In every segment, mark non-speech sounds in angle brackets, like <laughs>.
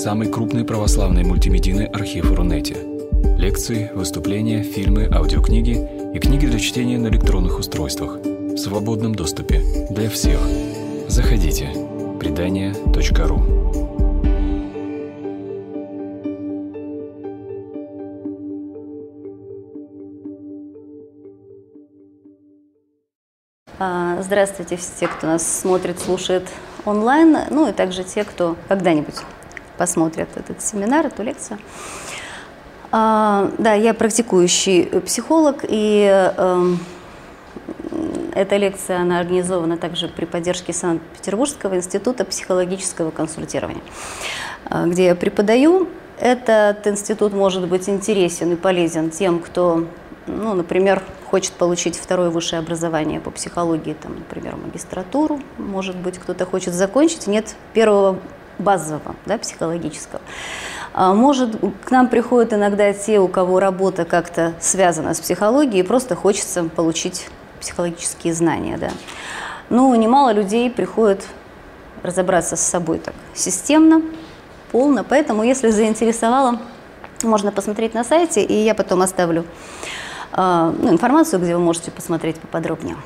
самый крупный православный мультимедийный архив Рунете. Лекции, выступления, фильмы, аудиокниги и книги для чтения на электронных устройствах в свободном доступе для всех. Заходите. Предания.ру А, Здравствуйте все те, кто нас смотрит, слушает онлайн, ну и также те, кто когда-нибудь посмотрят этот семинар, эту лекцию. А, Да, я практикующий психолог, и эм, эта лекция, она организована также при поддержке Санкт-Петербургского института психологического консультирования, а, где я преподаю. Этот институт может быть интересен и полезен тем, кто, ну, например, хочет получить второе высшее образование по психологии, там, например, магистратуру, может быть, кто-то хочет закончить, нет первого базового, да, психологического. А, Может, к нам приходят иногда те, у кого работа как-то связана с психологией, просто хочется получить психологические знания, да. Ну, немало людей приходят разобраться с собой так системно, полно, поэтому, если заинтересовало, можно посмотреть на сайте, и я потом оставлю э, ну, информацию, где вы можете посмотреть поподробнее.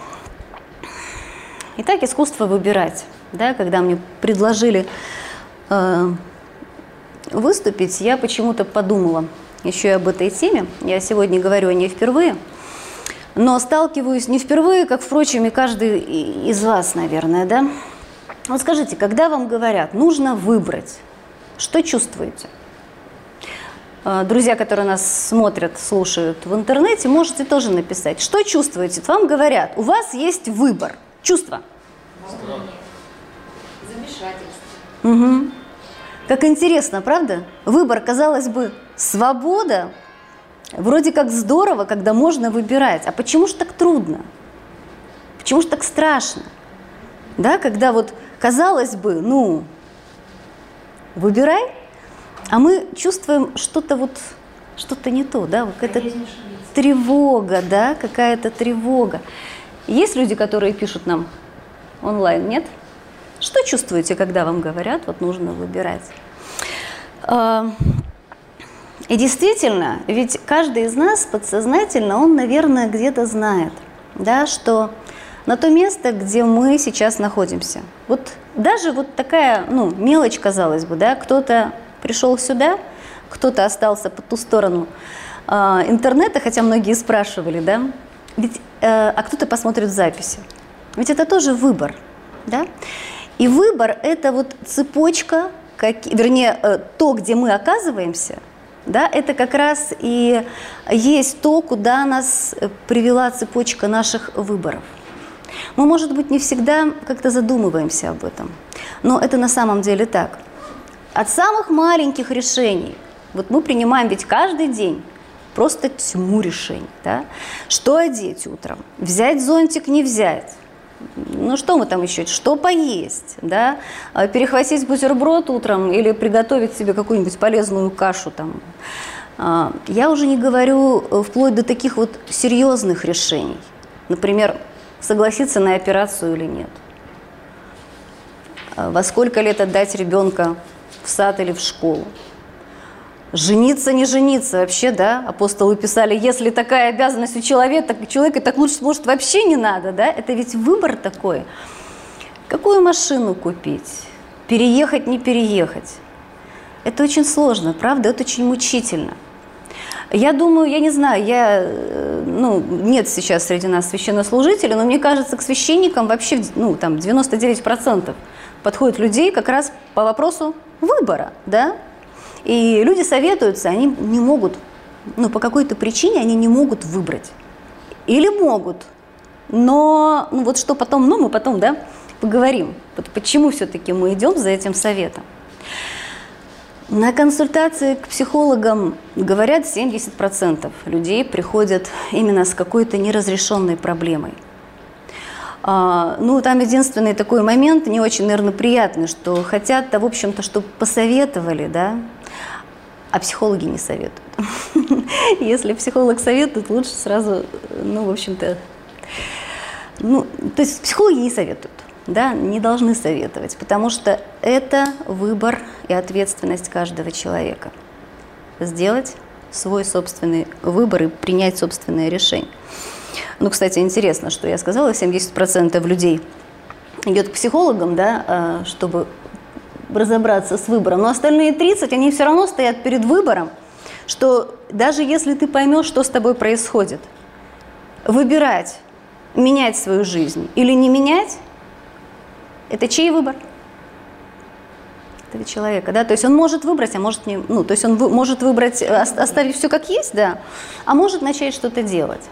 Итак, искусство выбирать. Да, когда мне предложили э, выступить, я почему-то подумала еще и об этой теме. Я сегодня говорю о ней впервые, но сталкиваюсь не впервые, как, впрочем, и каждый из вас, наверное, да? Вот скажите, когда вам говорят, нужно выбрать, что чувствуете? Э, Друзья, которые нас смотрят, слушают в интернете, можете тоже написать, что чувствуете. Вам говорят, у вас есть выбор, чувство. Замешательство. Угу. Как интересно, правда? Выбор, казалось бы, свобода. Вроде как здорово, когда можно выбирать. А почему же так трудно? Почему же так страшно? Да, когда вот, казалось бы, ну, выбирай, а мы чувствуем что-то вот, что-то не то, да, вот ошибиться. тревога, да, какая-то тревога. Есть люди, которые пишут нам онлайн, нет? Что чувствуете, когда вам говорят, вот нужно выбирать? А, И действительно, ведь каждый из нас подсознательно, он, наверное, где-то знает, да, что на то место, где мы сейчас находимся. Вот даже вот такая, ну, мелочь, казалось бы, да, кто-то пришел сюда, кто-то остался по ту сторону а, интернета, хотя многие спрашивали, да, ведь, э, а кто-то посмотрит записи. Ведь это тоже выбор, да? И выбор – это вот цепочка, как, вернее, э, то, где мы оказываемся, да, это как раз и есть то, куда нас э, привела цепочка наших выборов. Мы, может быть, не всегда как-то задумываемся об этом, но это на самом деле так. От самых маленьких решений, вот мы принимаем ведь каждый день просто тьму решений, да? Что одеть утром, взять зонтик, не взять, ну что мы там еще, что поесть, да, А перехватить бутерброд утром или приготовить себе какую-нибудь полезную кашу там. А, Я уже не говорю э, вплоть до таких вот серьезных решений. Например, согласиться на операцию или нет. А Во сколько лет отдать ребенка в сад или в школу. Жениться, не жениться вообще, да? Апостолы писали, если такая обязанность у человека, так, человека, так лучше, может, вообще не надо, да? Это ведь выбор такой. Какую машину купить? Переехать, не переехать? Это очень сложно, правда? Это очень мучительно. Я думаю, я не знаю, я, э, ну, нет сейчас среди нас священнослужителей, но мне кажется, к священникам вообще, ну, там, 99% подходит людей как раз по вопросу выбора, да? И люди советуются, они не могут, ну, по какой-то причине они не могут выбрать. Или могут, но, ну, вот что потом, ну, мы потом, да, поговорим. Вот почему все-таки мы идем за этим советом. На консультации к психологам говорят 70% людей приходят именно с какой-то неразрешенной проблемой. А, ну, там единственный такой момент, не очень, наверное, приятный, что хотят, в общем-то, чтобы посоветовали, да, а психологи не советуют. <laughs> Если психолог советует, лучше сразу, ну, в общем-то, ну, то есть психологи не советуют, да, не должны советовать, потому что это выбор и ответственность каждого человека. Сделать свой собственный выбор и принять собственное решение. Ну, кстати, интересно, что я сказала, 70% людей идет к психологам, да, а, чтобы разобраться с выбором, но остальные 30, они все равно стоят перед выбором, что даже если ты поймешь, что с тобой происходит, выбирать, менять свою жизнь или не менять, это чей выбор? этого человека, да, то есть он может выбрать, а может не, ну, то есть он вы, может выбрать, э, оставить все как есть, да, а может начать что-то делать.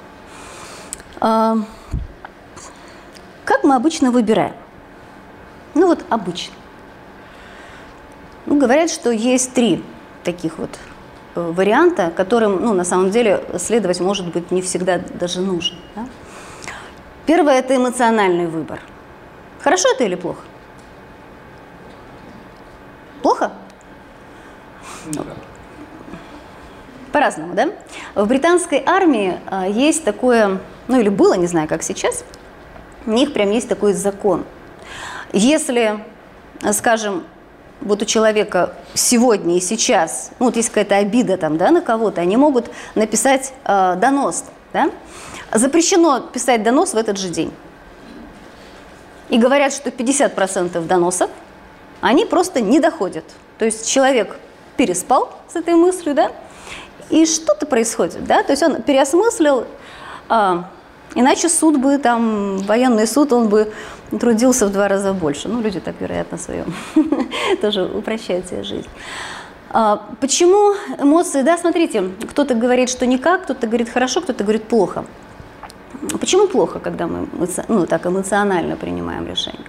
А, как мы обычно выбираем? Ну вот обычно. Ну, говорят, что есть три таких вот э, варианта, которым, ну, на самом деле, следовать, может быть, не всегда даже нужно. Да? Первое – это эмоциональный выбор. Хорошо это или плохо? Плохо? По-разному, да? В британской армии а, есть такое, ну или было, не знаю, как сейчас, у них прям есть такой закон. Если, скажем, вот у человека сегодня и сейчас, ну вот есть какая-то обида там, да, на кого-то, они могут написать э, донос, да? Запрещено писать донос в этот же день. И говорят, что 50% доносов они просто не доходят. То есть человек переспал с этой мыслью, да, и что-то происходит, да, то есть он переосмыслил, а, иначе суд бы, там, военный суд, он бы трудился в два раза больше. Ну, люди так, вероятно, своем <laughs> тоже упрощают себе жизнь. А, почему эмоции? Да, смотрите, кто-то говорит, что никак, кто-то говорит хорошо, кто-то говорит плохо. Почему плохо, когда мы ну, так эмоционально принимаем решение?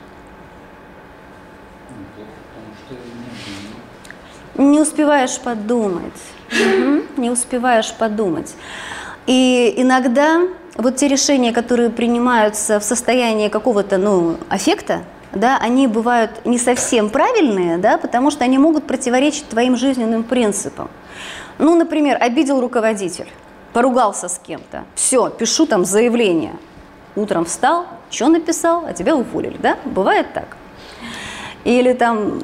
Не успеваешь подумать. Не успеваешь подумать. И иногда вот те решения, которые принимаются в состоянии какого-то, ну, аффекта, да, они бывают не совсем правильные, да, потому что они могут противоречить твоим жизненным принципам. Ну, например, обидел руководитель, поругался с кем-то. Все, пишу там заявление. Утром встал, что написал, а тебя уволили, да? Бывает так. Или там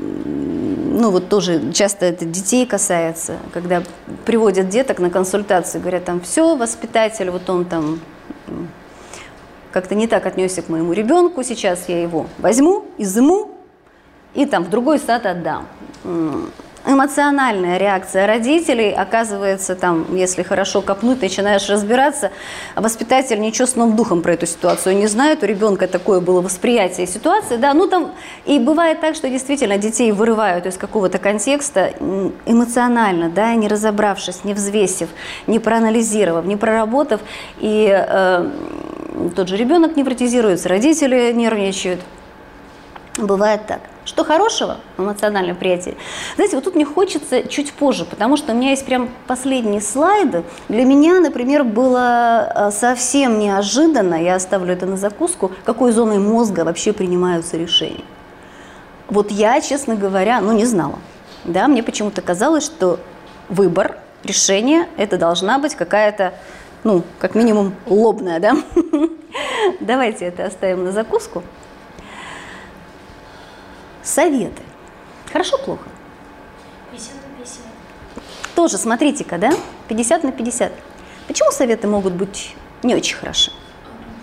ну вот тоже часто это детей касается, когда приводят деток на консультацию, говорят там, все, воспитатель, вот он там как-то не так отнесся к моему ребенку, сейчас я его возьму, изыму и там в другой сад отдам эмоциональная реакция родителей, оказывается, там, если хорошо копнуть, начинаешь разбираться, а воспитатель ничего с новым духом про эту ситуацию не знает, у ребенка такое было восприятие ситуации, да, ну там, и бывает так, что действительно детей вырывают из какого-то контекста эмоционально, да, не разобравшись, не взвесив, не проанализировав, не проработав, и э, тот же ребенок невротизируется, родители нервничают, бывает так. Что хорошего в эмоциональном приятии? Знаете, вот тут мне хочется чуть позже, потому что у меня есть прям последние слайды. Для меня, например, было э, совсем неожиданно, я оставлю это на закуску, какой зоной мозга вообще принимаются решения. Вот я, честно говоря, ну не знала. Да, мне почему-то казалось, что выбор, решение, это должна быть какая-то, ну, как минимум, лобная, да? <laughs> Давайте это оставим на закуску. Советы. Хорошо, плохо? 50 на 50. Тоже, смотрите-ка, да? 50 на 50. Почему советы могут быть не очень хороши?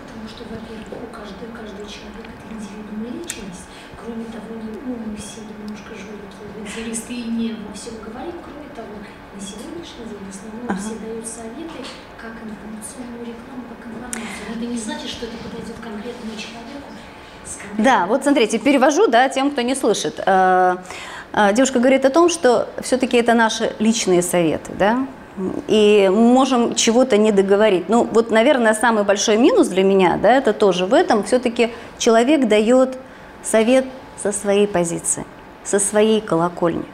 Потому что, во-первых, у каждого, каждого человека это индивидуальная личность. Кроме того, ну, мы все немножко жулики, идеалисты и не во всем говорим. Кроме того, на сегодняшний день в основном ага. все дают советы как информационную рекламу, как информацию. Но это не значит, что это подойдет конкретному человеку. Да, вот смотрите, перевожу, да, тем, кто не слышит. Э, э, девушка говорит о том, что все-таки это наши личные советы, да, и можем чего-то не договорить. Ну, вот, наверное, самый большой минус для меня, да, это тоже в этом. Все-таки человек дает совет со своей позиции, со своей колокольни.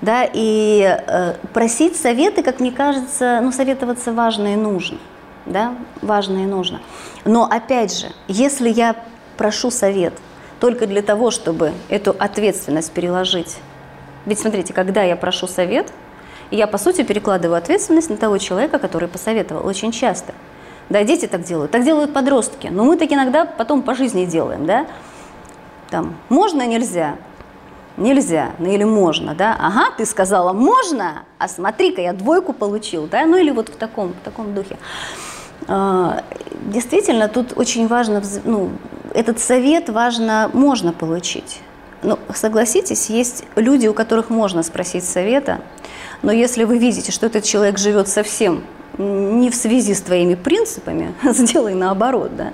Да, и э, просить советы, как мне кажется, ну, советоваться важно и нужно. Да, важно и нужно. Но опять же, если я прошу совет только для того, чтобы эту ответственность переложить. Ведь смотрите, когда я прошу совет, я, по сути, перекладываю ответственность на того человека, который посоветовал, очень часто. Да, дети так делают, так делают подростки, но мы так иногда потом по жизни делаем, да. Там, можно, нельзя, нельзя, ну или можно, да, ага, ты сказала можно, а смотри-ка, я двойку получил, да, ну или вот в таком, в таком духе. А, действительно, тут очень важно, ну, этот совет важно, можно получить. Ну, согласитесь, есть люди, у которых можно спросить совета, но если вы видите, что этот человек живет совсем не в связи с твоими принципами, <laughs> сделай наоборот, да.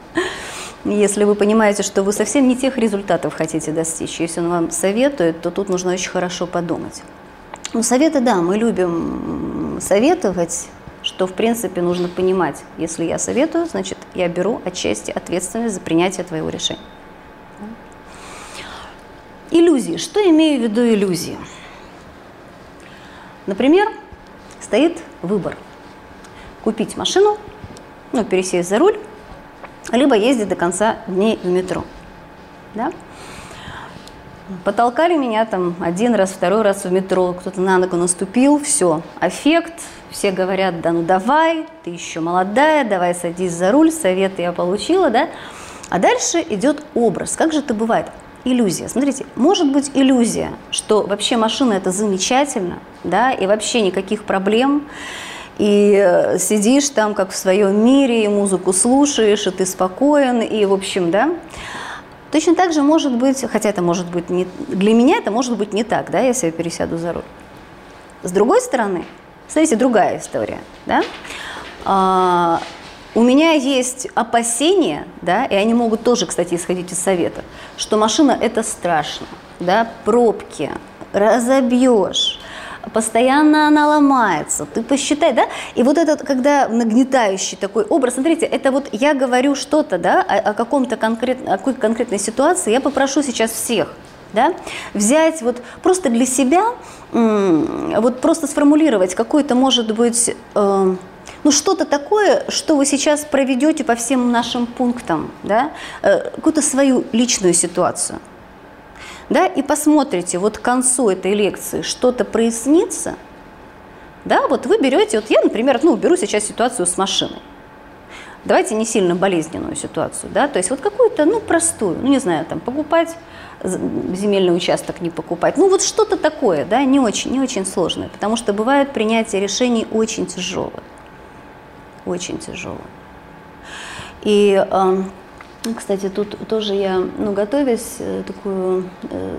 Если вы понимаете, что вы совсем не тех результатов хотите достичь, если он вам советует, то тут нужно очень хорошо подумать. Ну, советы, да, мы любим советовать, что, в принципе, нужно понимать. Если я советую, значит, я беру отчасти ответственность за принятие твоего решения. Иллюзии. Что имею в виду иллюзии? Например, стоит выбор. Купить машину, ну, пересесть за руль, либо ездить до конца дней в метро. Да? Потолкали меня там один раз, второй раз в метро, кто-то на ногу наступил, все, аффект, все говорят, да ну давай, ты еще молодая, давай садись за руль, советы я получила, да. А дальше идет образ. Как же это бывает? Иллюзия. Смотрите, может быть иллюзия, что вообще машина это замечательно, да, и вообще никаких проблем, и э, сидишь там как в своем мире, и музыку слушаешь, и ты спокоен, и в общем, да. Точно так же может быть, хотя это может быть не, для меня это может быть не так, да, если я пересяду за руль. С другой стороны, смотрите, другая история, да. А, у меня есть опасения, да, и они могут тоже, кстати, исходить из совета, что машина это страшно, да, пробки, разобьешь, постоянно она ломается, ты посчитай, да? И вот этот, когда нагнетающий такой образ, смотрите, это вот я говорю что-то, да, о, о каком-то конкретной, о какой конкретной ситуации, я попрошу сейчас всех, да, взять вот просто для себя, вот просто сформулировать какой-то, может быть, э, ну что-то такое, что вы сейчас проведете по всем нашим пунктам, да, э, какую-то свою личную ситуацию да, и посмотрите, вот к концу этой лекции что-то прояснится, да, вот вы берете, вот я, например, ну, беру сейчас ситуацию с машиной. Давайте не сильно болезненную ситуацию, да, то есть вот какую-то, ну, простую, ну, не знаю, там, покупать земельный участок, не покупать, ну, вот что-то такое, да, не очень, не очень сложное, потому что бывает принятие решений очень тяжелое, очень тяжелое. И э, кстати, тут тоже я, ну, готовясь, э, такую э,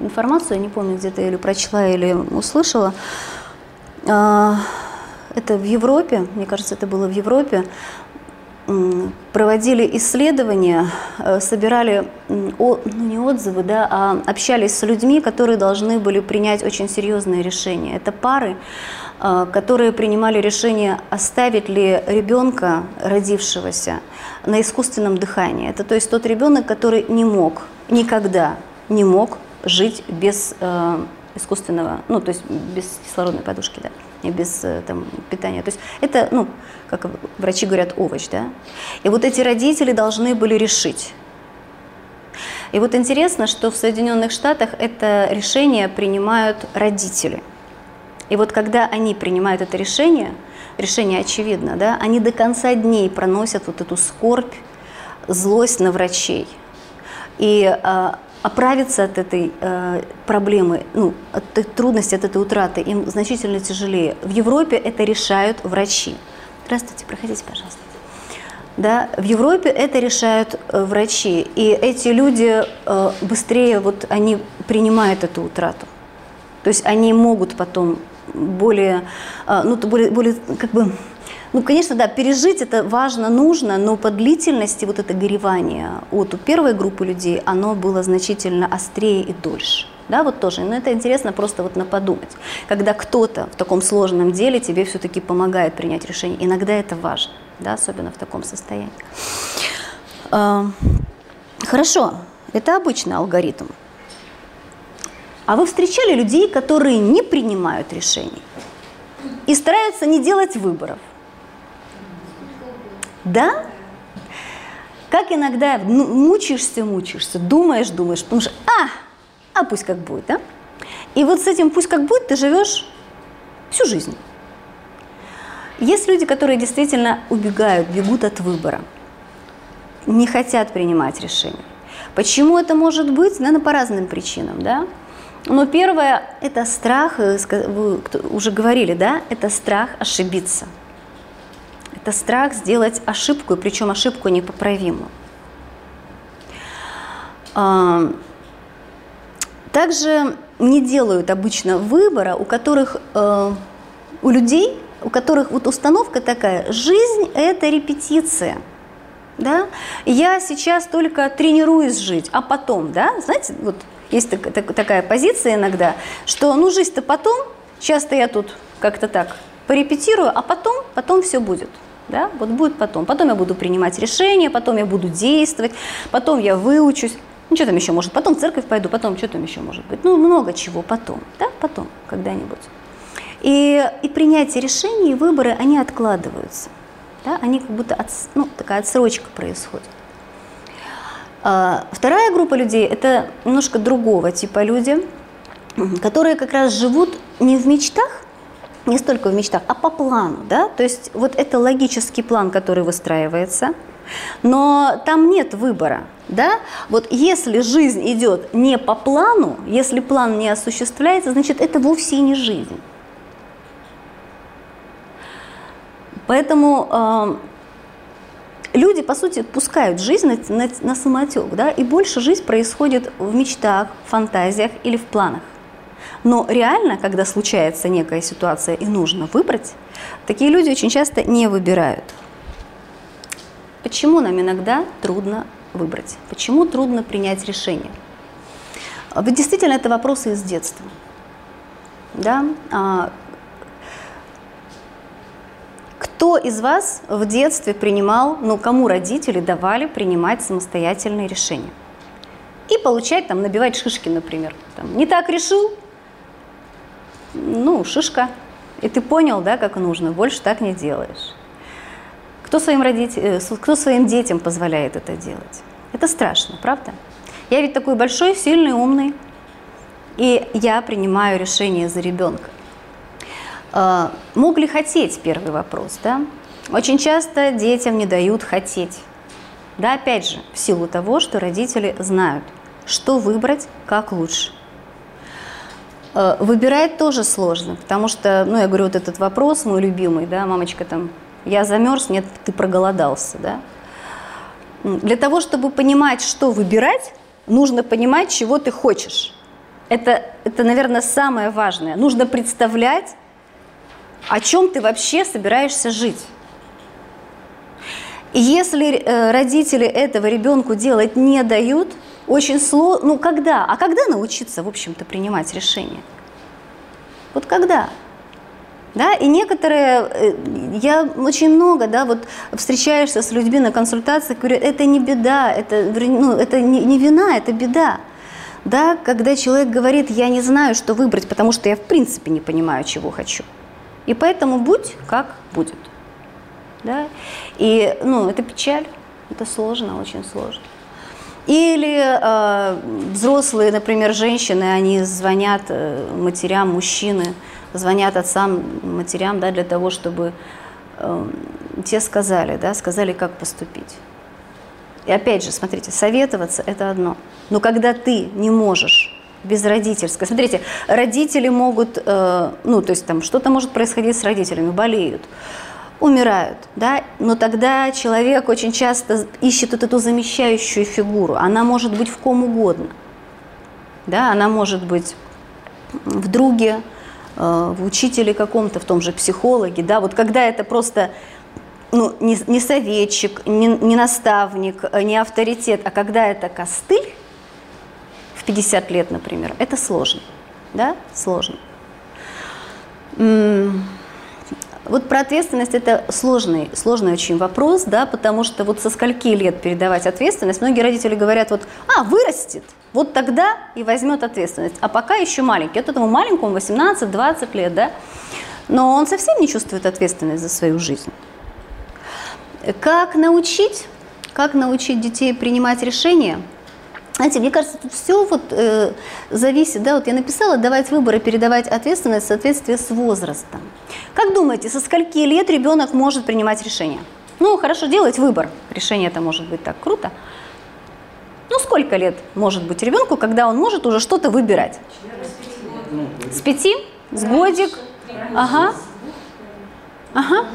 информацию, я не помню, где-то или прочла, или услышала. Э, это в Европе, мне кажется, это было в Европе, проводили исследования, э, собирали, ну не отзывы, да, а общались с людьми, которые должны были принять очень серьезные решения. Это пары, э, которые принимали решение, оставить ли ребенка, родившегося, на искусственном дыхании. Это то есть тот ребенок, который не мог, никогда не мог жить без э, искусственного, ну то есть без кислородной подушки, да без э, там, питания. То есть это, ну, как врачи говорят, овощ, да. И вот эти родители должны были решить. И вот интересно, что в Соединенных Штатах это решение принимают родители. И вот когда они принимают это решение, решение очевидно, да, они до конца дней проносят вот эту скорбь, злость на врачей. И а, оправиться от этой э, проблемы, ну, от трудности, от этой утраты им значительно тяжелее. В Европе это решают врачи. Здравствуйте, проходите, пожалуйста. Да, в Европе это решают э, врачи, и эти люди э, быстрее вот они принимают эту утрату. То есть они могут потом более, э, ну, более, более как бы ну, конечно, да, пережить это важно, нужно, но по длительности вот это горевание от у первой группы людей, оно было значительно острее и дольше. Да, вот тоже. Но это интересно просто вот на подумать. Когда кто-то в таком сложном деле тебе все-таки помогает принять решение, иногда это важно, да, особенно в таком состоянии. А, хорошо, это обычный алгоритм. А вы встречали людей, которые не принимают решений и стараются не делать выборов? Да? Как иногда ну, мучаешься, мучаешься, думаешь, думаешь, потому что, а, а пусть как будет, да? И вот с этим пусть как будет ты живешь всю жизнь. Есть люди, которые действительно убегают, бегут от выбора, не хотят принимать решения. Почему это может быть? Наверное, по разным причинам, да? Но первое – это страх, э, вы уже говорили, да, это страх ошибиться. Это страх сделать ошибку, причем ошибку непоправимую. А, также не делают обычно выбора, у которых, э, у людей, у которых вот установка такая, жизнь – это репетиция – да, я сейчас только тренируюсь жить, а потом, да, знаете, вот есть так, так, такая позиция иногда, что ну жизнь-то потом, часто я тут как-то так порепетирую, а потом, потом все будет. Да? Вот будет потом. Потом я буду принимать решения, потом я буду действовать, потом я выучусь. Ну, что там еще может? Потом в церковь пойду, потом что там еще может быть? Ну, много чего потом, да, потом, когда-нибудь. И, и принятие решений и выборы, они откладываются. Да? Они как будто, от, ну, такая отсрочка происходит. А, вторая группа людей – это немножко другого типа люди, которые как раз живут не в мечтах, не столько в мечтах, а по плану. Да? То есть вот это логический план, который выстраивается, но там нет выбора. Да? Вот если жизнь идет не по плану, если план не осуществляется, значит это вовсе не жизнь. Поэтому э, люди, по сути, пускают жизнь на, на, на самотек, да, и больше жизнь происходит в мечтах, фантазиях или в планах. Но реально, когда случается некая ситуация и нужно выбрать, такие люди очень часто не выбирают. Почему нам иногда трудно выбрать? Почему трудно принять решение? Ведь действительно это вопросы из детства. Да? А, кто из вас в детстве принимал, ну, кому родители давали принимать самостоятельные решения? И получать, там, набивать шишки, например. Там, не так решил, ну, шишка. И ты понял, да, как нужно, больше так не делаешь. Кто своим, родителям, э, кто своим детям позволяет это делать? Это страшно, правда? Я ведь такой большой, сильный, умный, и я принимаю решение за ребенка. А, мог ли хотеть, первый вопрос, да? Очень часто детям не дают хотеть. Да, опять же, в силу того, что родители знают, что выбрать, как лучше. А, выбирать тоже сложно, потому что, ну, я говорю, вот этот вопрос мой любимый, да, мамочка там, я замерз, нет, ты проголодался, да. Для того, чтобы понимать, что выбирать, нужно понимать, чего ты хочешь. Это, это, наверное, самое важное. Нужно представлять, о чем ты вообще собираешься жить. И если э, родители этого ребенку делать не дают, очень сложно, ну когда? А когда научиться, в общем-то, принимать решения? Вот когда? Да, и некоторые, э, я очень много, да, вот встречаешься с людьми на консультациях, говорю, это не беда, это, ну, это не, не вина, это беда. Да, когда человек говорит, я не знаю, что выбрать, потому что я в принципе не понимаю, чего хочу. И поэтому будь как будет. Да? И ну, это печаль, это сложно, очень сложно. Или э, взрослые, например, женщины, они звонят э, матерям, мужчины, звонят отцам, матерям, да, для того, чтобы э, те сказали, да, сказали, как поступить. И опять же, смотрите, советоваться – это одно. Но когда ты не можешь без родительской. Смотрите, родители могут, э, ну, то есть там что-то может происходить с родителями, болеют, умирают, да, но тогда человек очень часто ищет вот эту замещающую фигуру. Она может быть в ком угодно, да, она может быть в друге, э, в учителе каком-то, в том же психологе, да, вот когда это просто ну, не, не советчик, не, не наставник, не авторитет, а когда это костыль, в 50 лет, например, это сложно. Да, сложно. Вот про ответственность это сложный, сложный очень вопрос, да, потому что вот со скольки лет передавать ответственность, многие родители говорят, вот, а, вырастет, вот тогда и возьмет ответственность, а пока еще маленький, вот этому маленькому 18-20 лет, да, но он совсем не чувствует ответственность за свою жизнь. Как научить, как научить детей принимать решения – знаете, мне кажется, тут все вот э, зависит, да, вот я написала, давать выборы, передавать ответственность в соответствии с возрастом. Как думаете, со скольки лет ребенок может принимать решение? Ну, хорошо, делать выбор. Решение это может быть так круто. Ну, сколько лет может быть ребенку, когда он может уже что-то выбирать? С пяти? С годик? Ага. Ага.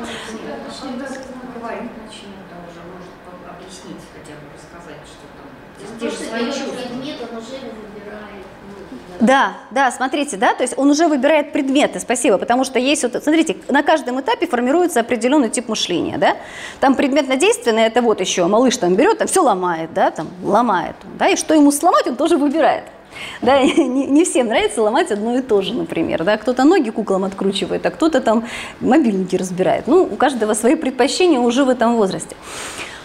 Да, да, смотрите, да, то есть он уже выбирает предметы, спасибо, потому что есть вот, смотрите, на каждом этапе формируется определенный тип мышления, да, там предметно-действенное, это вот еще, малыш там берет, там все ломает, да, там ломает, да, и что ему сломать, он тоже выбирает. Да, <laughs> не, не всем нравится ломать одно и то же, например. Да? Кто-то ноги куклам откручивает, а кто-то там мобильники разбирает. Ну, у каждого свои предпочтения уже в этом возрасте.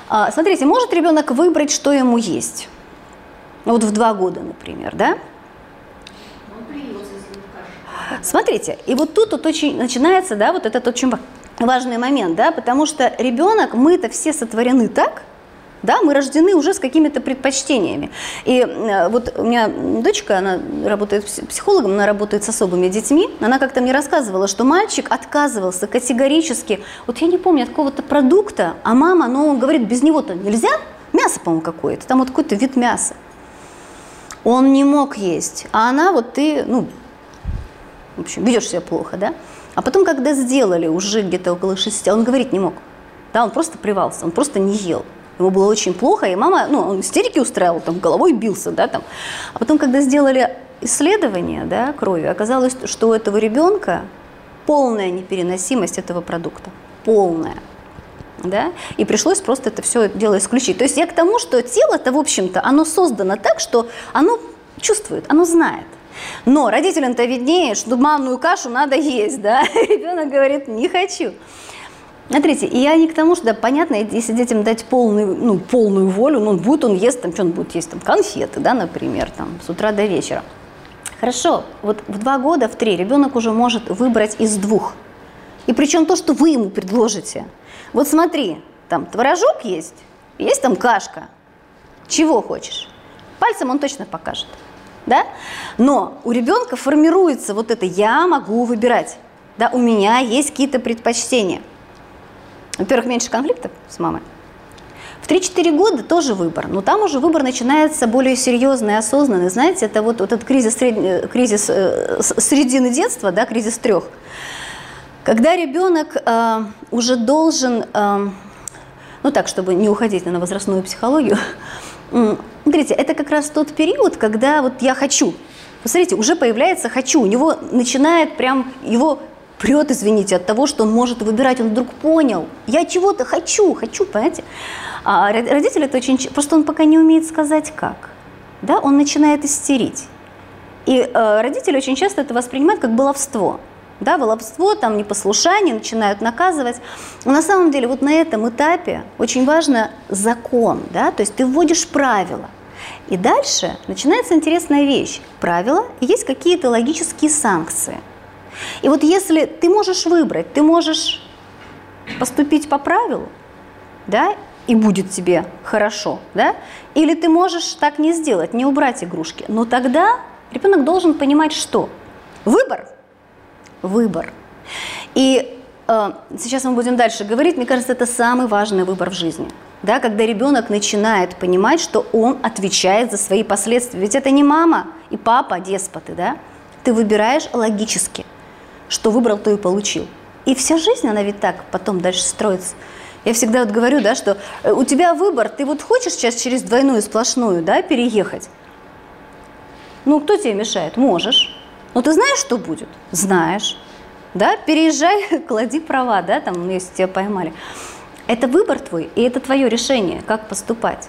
А, смотрите, может ребенок выбрать, что ему есть? Вот в два года, например, да? Смотрите, и вот тут вот очень начинается, да, вот этот очень важный момент, да, потому что ребенок, мы-то все сотворены так, да, мы рождены уже с какими-то предпочтениями. И э, вот у меня дочка, она работает психологом, она работает с особыми детьми. Она как-то мне рассказывала, что мальчик отказывался категорически. Вот я не помню, от какого-то продукта, а мама, ну, он говорит, без него-то нельзя. Мясо, по-моему, какое-то. Там вот какой-то вид мяса. Он не мог есть. А она вот ты, ну, в общем, ведешь себя плохо, да? А потом, когда сделали уже где-то около шести, он говорить не мог. Да, он просто привался, он просто не ел. Ему было очень плохо, и мама, ну, он истерики устраивал, там, головой бился, да, там. А потом, когда сделали исследование, да, крови, оказалось, что у этого ребенка полная непереносимость этого продукта. Полная. Да? И пришлось просто это все дело исключить. То есть я к тому, что тело-то, в общем-то, оно создано так, что оно чувствует, оно знает. Но родителям-то виднее, что манную кашу надо есть, да? <laughs> Ребенок говорит, не хочу. Смотрите, и я не к тому, что, да, понятно, если детям дать полную, ну, полную волю, ну, он будет, он ест, там, что он будет есть, там, конфеты, да, например, там, с утра до вечера. Хорошо, вот в два года, в три ребенок уже может выбрать из двух. И причем то, что вы ему предложите. Вот смотри, там творожок есть, есть там кашка. Чего хочешь? Пальцем он точно покажет да? Но у ребенка формируется вот это «я могу выбирать», да, у меня есть какие-то предпочтения. Во-первых, меньше конфликтов с мамой. В 3-4 года тоже выбор, но там уже выбор начинается более серьезный, осознанный. Знаете, это вот, вот этот кризис, сред... кризис э, середины детства, да, кризис трех. Когда ребенок э, уже должен, э, ну так, чтобы не уходить на возрастную психологию, <laughs> Смотрите, это как раз тот период, когда вот я хочу. Посмотрите, уже появляется «хочу». У него начинает прям, его прет, извините, от того, что он может выбирать. Он вдруг понял, я чего-то хочу, хочу, понимаете? А родители это очень... Просто он пока не умеет сказать как. Да, он начинает истерить. И э, родители очень часто это воспринимают как баловство да, воловство, там непослушание, начинают наказывать. Но на самом деле вот на этом этапе очень важно закон, да, то есть ты вводишь правила. И дальше начинается интересная вещь. Правила и есть какие-то логические санкции. И вот если ты можешь выбрать, ты можешь поступить по правилу, да, и будет тебе хорошо, да, или ты можешь так не сделать, не убрать игрушки, но тогда ребенок должен понимать, что выбор – выбор. И э, сейчас мы будем дальше говорить, мне кажется, это самый важный выбор в жизни. Да, когда ребенок начинает понимать, что он отвечает за свои последствия. Ведь это не мама и папа деспоты, да? Ты выбираешь логически, что выбрал, то и получил. И вся жизнь, она ведь так потом дальше строится. Я всегда вот говорю, да, что э, у тебя выбор, ты вот хочешь сейчас через двойную сплошную, да, переехать? Ну, кто тебе мешает? Можешь. Но ты знаешь, что будет? Знаешь. Да, переезжай, <laughs> клади права, да, там, если тебя поймали. Это выбор твой, и это твое решение, как поступать.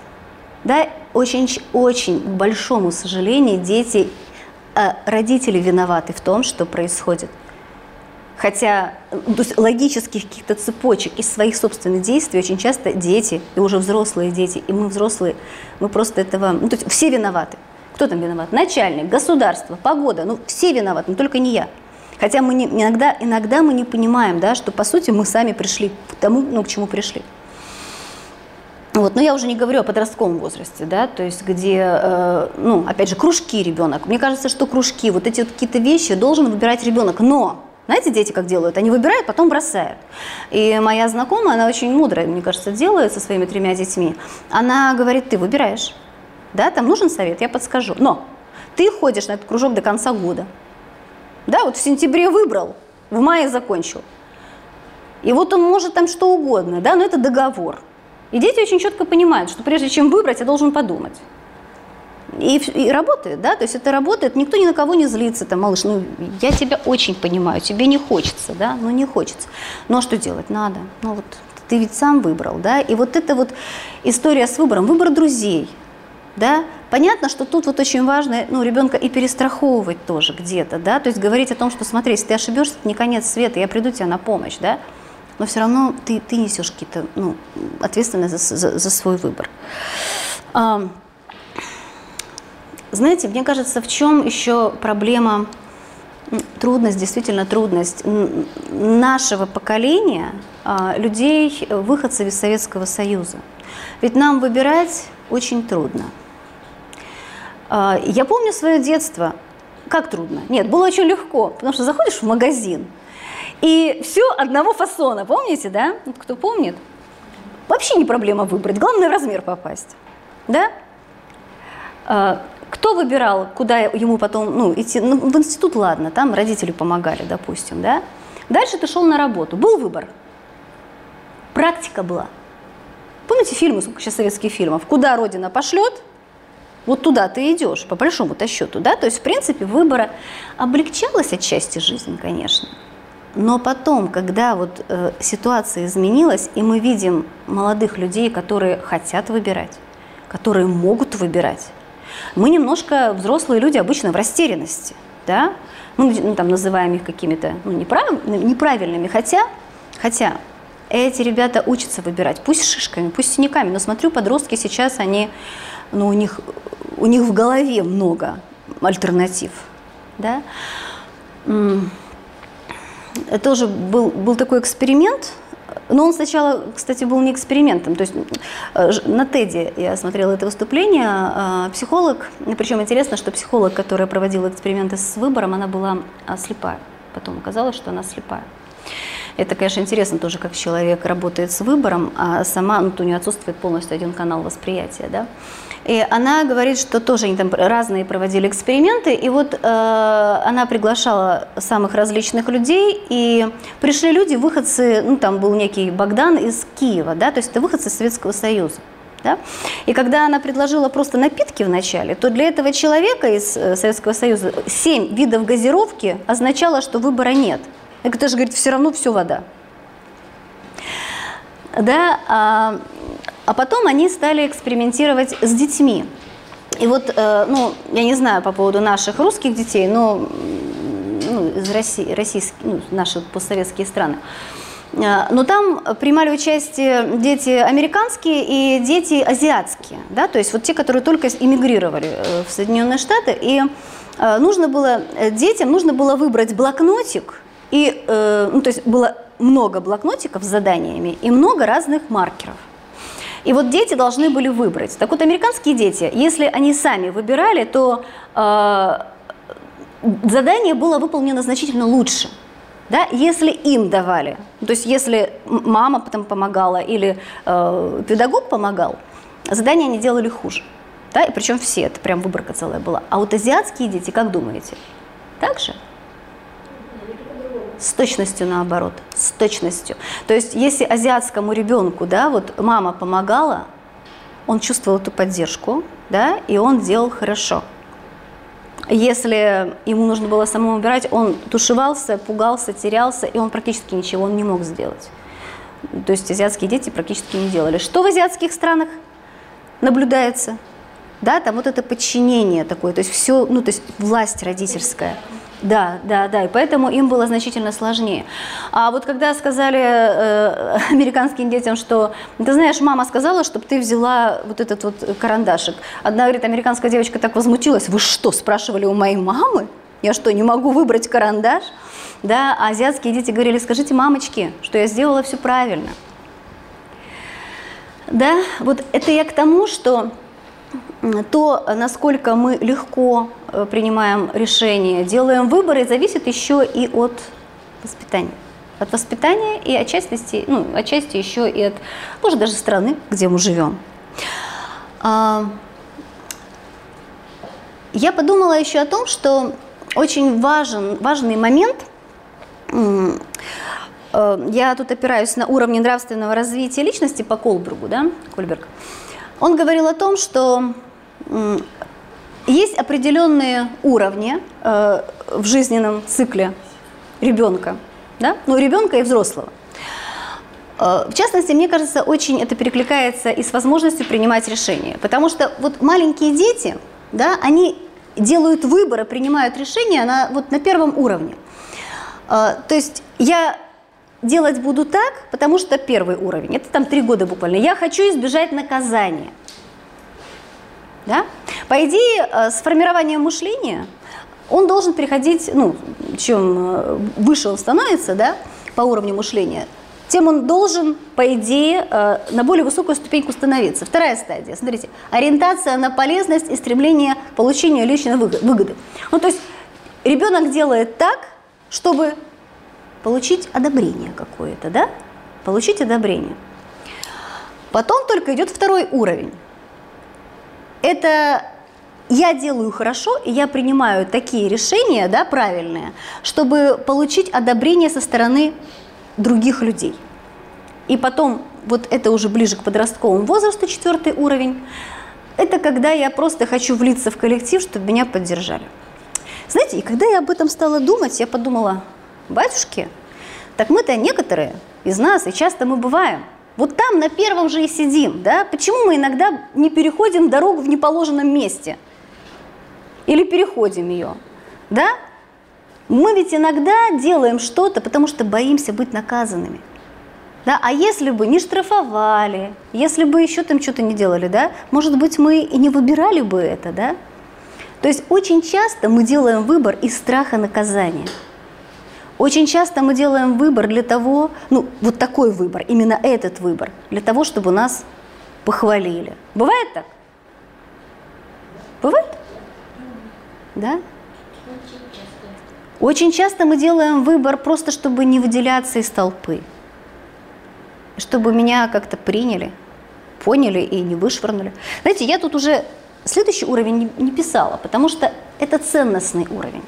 Да, очень-очень к большому сожалению, дети, э, родители виноваты в том, что происходит. Хотя то есть логических каких-то цепочек из своих собственных действий очень часто дети, и уже взрослые дети, и мы взрослые, мы просто этого, ну, то есть все виноваты. Кто там виноват? Начальник, государство, погода. Ну, все виноваты, но только не я. Хотя мы не, иногда, иногда мы не понимаем, да, что по сути мы сами пришли к тому, ну, к чему пришли. Вот, но я уже не говорю о подростковом возрасте, да, то есть где, э, ну, опять же, кружки ребенок. Мне кажется, что кружки, вот эти вот какие-то вещи должен выбирать ребенок. Но, знаете, дети как делают? Они выбирают, потом бросают. И моя знакомая, она очень мудрая, мне кажется, делает со своими тремя детьми. Она говорит, ты выбираешь. Да, там нужен совет, я подскажу. Но ты ходишь на этот кружок до конца года. Да, вот в сентябре выбрал, в мае закончил. И вот он может там что угодно, да, но это договор. И дети очень четко понимают, что прежде чем выбрать, я должен подумать. И, и работает, да, то есть это работает, никто ни на кого не злится, там, малыш, ну, я тебя очень понимаю, тебе не хочется, да, ну, не хочется. Ну, а что делать? Надо. Ну, вот ты ведь сам выбрал, да, и вот эта вот история с выбором, выбор друзей, да, понятно, что тут вот очень важно, ну, ребенка и перестраховывать тоже где-то, да, то есть говорить о том, что, смотри, если ты ошибешься, это не конец света, я приду тебе на помощь, да, но все равно ты, ты несешь какие-то, ну, ответственность за, за, за свой выбор. А, знаете, мне кажется, в чем еще проблема, трудность, действительно трудность нашего поколения, а, людей, выходцев из Советского Союза. Ведь нам выбирать очень трудно. А, я помню свое детство. Как трудно? Нет, было очень легко, потому что заходишь в магазин, и все одного фасона, помните, да? Вот кто помнит? Вообще не проблема выбрать, главное размер попасть, да? А, кто выбирал, куда ему потом, ну, идти, ну, в институт, ладно, там родители помогали, допустим, да? Дальше ты шел на работу, был выбор, практика была. Помните фильмы, сколько сейчас советских фильмов? Куда Родина пошлет, вот туда ты идешь, по большому-то счету, да? То есть, в принципе, выбора облегчалась отчасти жизнь, конечно. Но потом, когда вот э, ситуация изменилась, и мы видим молодых людей, которые хотят выбирать, которые могут выбирать, мы немножко, взрослые люди, обычно в растерянности, да? Мы ну, там называем их какими-то ну, неправ... неправильными, хотя, хотя эти ребята учатся выбирать, пусть шишками, пусть синяками, но смотрю, подростки сейчас, они, ну, у них, у них в голове много альтернатив, да? Это тоже был, был такой эксперимент, но он сначала, кстати, был не экспериментом. То есть э, на ТЭДе я смотрела это выступление. А, психолог, причем интересно, что психолог, которая проводила эксперименты с выбором, она была а, слепая. Потом оказалось, что она слепая. Это, конечно, интересно тоже, как человек работает с выбором, а сама, ну, у нее отсутствует полностью один канал восприятия, да. И она говорит, что тоже они там разные проводили эксперименты, и вот э, она приглашала самых различных людей, и пришли люди, выходцы, ну там был некий Богдан из Киева, да, то есть это выходцы из Советского Союза. Да? И когда она предложила просто напитки вначале, то для этого человека из э, Советского Союза семь видов газировки означало, что выбора нет. Это же, говорит, все равно все вода. Да, а, а потом они стали экспериментировать с детьми. И вот, э, ну, я не знаю по поводу наших русских детей, но ну, из России, российские, ну, наши постсоветские страны. Э, но там принимали участие дети американские и дети азиатские, да, то есть вот те, которые только эмигрировали э, в Соединенные Штаты, и нужно было детям нужно было выбрать блокнотик и, ну, то есть было много блокнотиков с заданиями и много разных маркеров. И вот дети должны были выбрать. Так вот, американские дети, если они сами выбирали, то э, задание было выполнено значительно лучше. Да, если им давали, то есть если мама потом помогала или э, педагог помогал, задания они делали хуже. Да, и причем все, это прям выборка целая была. А вот азиатские дети, как думаете, так же? С точностью наоборот, с точностью. То есть если азиатскому ребенку, да, вот мама помогала, он чувствовал эту поддержку, да, и он делал хорошо. Если ему нужно было самому убирать, он тушевался, пугался, терялся, и он практически ничего он не мог сделать. То есть азиатские дети практически не делали. Что в азиатских странах наблюдается? Да, там вот это подчинение такое, то есть все, ну, то есть власть родительская. Да, да, да, и поэтому им было значительно сложнее. А вот когда сказали э, <laughs> американским детям, что, ты знаешь, мама сказала, чтобы ты взяла вот этот вот карандашик. Одна, говорит, американская девочка так возмутилась, вы что, спрашивали у моей мамы? Я что, не могу выбрать карандаш? Да, а азиатские дети говорили, скажите мамочке, что я сделала все правильно. Да, вот это я к тому, что то, насколько мы легко э, принимаем решения, делаем выборы, зависит еще и от воспитания. От воспитания и отчасти, ну, отчасти еще и от, может, даже страны, где мы живем. А, я подумала еще о том, что очень важен, важный момент, э, я тут опираюсь на уровни нравственного развития личности по Колбергу, да, Кольберг. Он говорил о том, что есть определенные уровни э, в жизненном цикле ребенка, да, ну ребенка и взрослого. Э, в частности, мне кажется, очень это перекликается и с возможностью принимать решения. Потому что вот маленькие дети, да, они делают выборы, принимают решения на, вот на первом уровне. Э, то есть я делать буду так, потому что первый уровень, это там три года буквально, я хочу избежать наказания. Да? По идее, э, с формированием мышления он должен переходить, ну, чем выше он становится, да, по уровню мышления, тем он должен, по идее, э, на более высокую ступеньку становиться. Вторая стадия, смотрите, ориентация на полезность и стремление к получению личной выгоды. Ну, то есть ребенок делает так, чтобы получить одобрение какое-то, да? Получить одобрение. Потом только идет второй уровень. Это я делаю хорошо, и я принимаю такие решения, да, правильные, чтобы получить одобрение со стороны других людей. И потом, вот это уже ближе к подростковому возрасту, четвертый уровень, это когда я просто хочу влиться в коллектив, чтобы меня поддержали. Знаете, и когда я об этом стала думать, я подумала, батюшки, так мы-то некоторые из нас, и часто мы бываем, вот там на первом же и сидим, да? Почему мы иногда не переходим дорогу в неположенном месте? Или переходим ее, да? Мы ведь иногда делаем что-то, потому что боимся быть наказанными. Да? А если бы не штрафовали, если бы еще там что-то не делали, да, может быть, мы и не выбирали бы это, да? То есть очень часто мы делаем выбор из страха наказания. Очень часто мы делаем выбор для того, ну, вот такой выбор, именно этот выбор, для того, чтобы нас похвалили. Бывает так? Бывает? Да? Очень часто мы делаем выбор просто, чтобы не выделяться из толпы, чтобы меня как-то приняли, поняли и не вышвырнули. Знаете, я тут уже следующий уровень не, писала, потому что это ценностный уровень.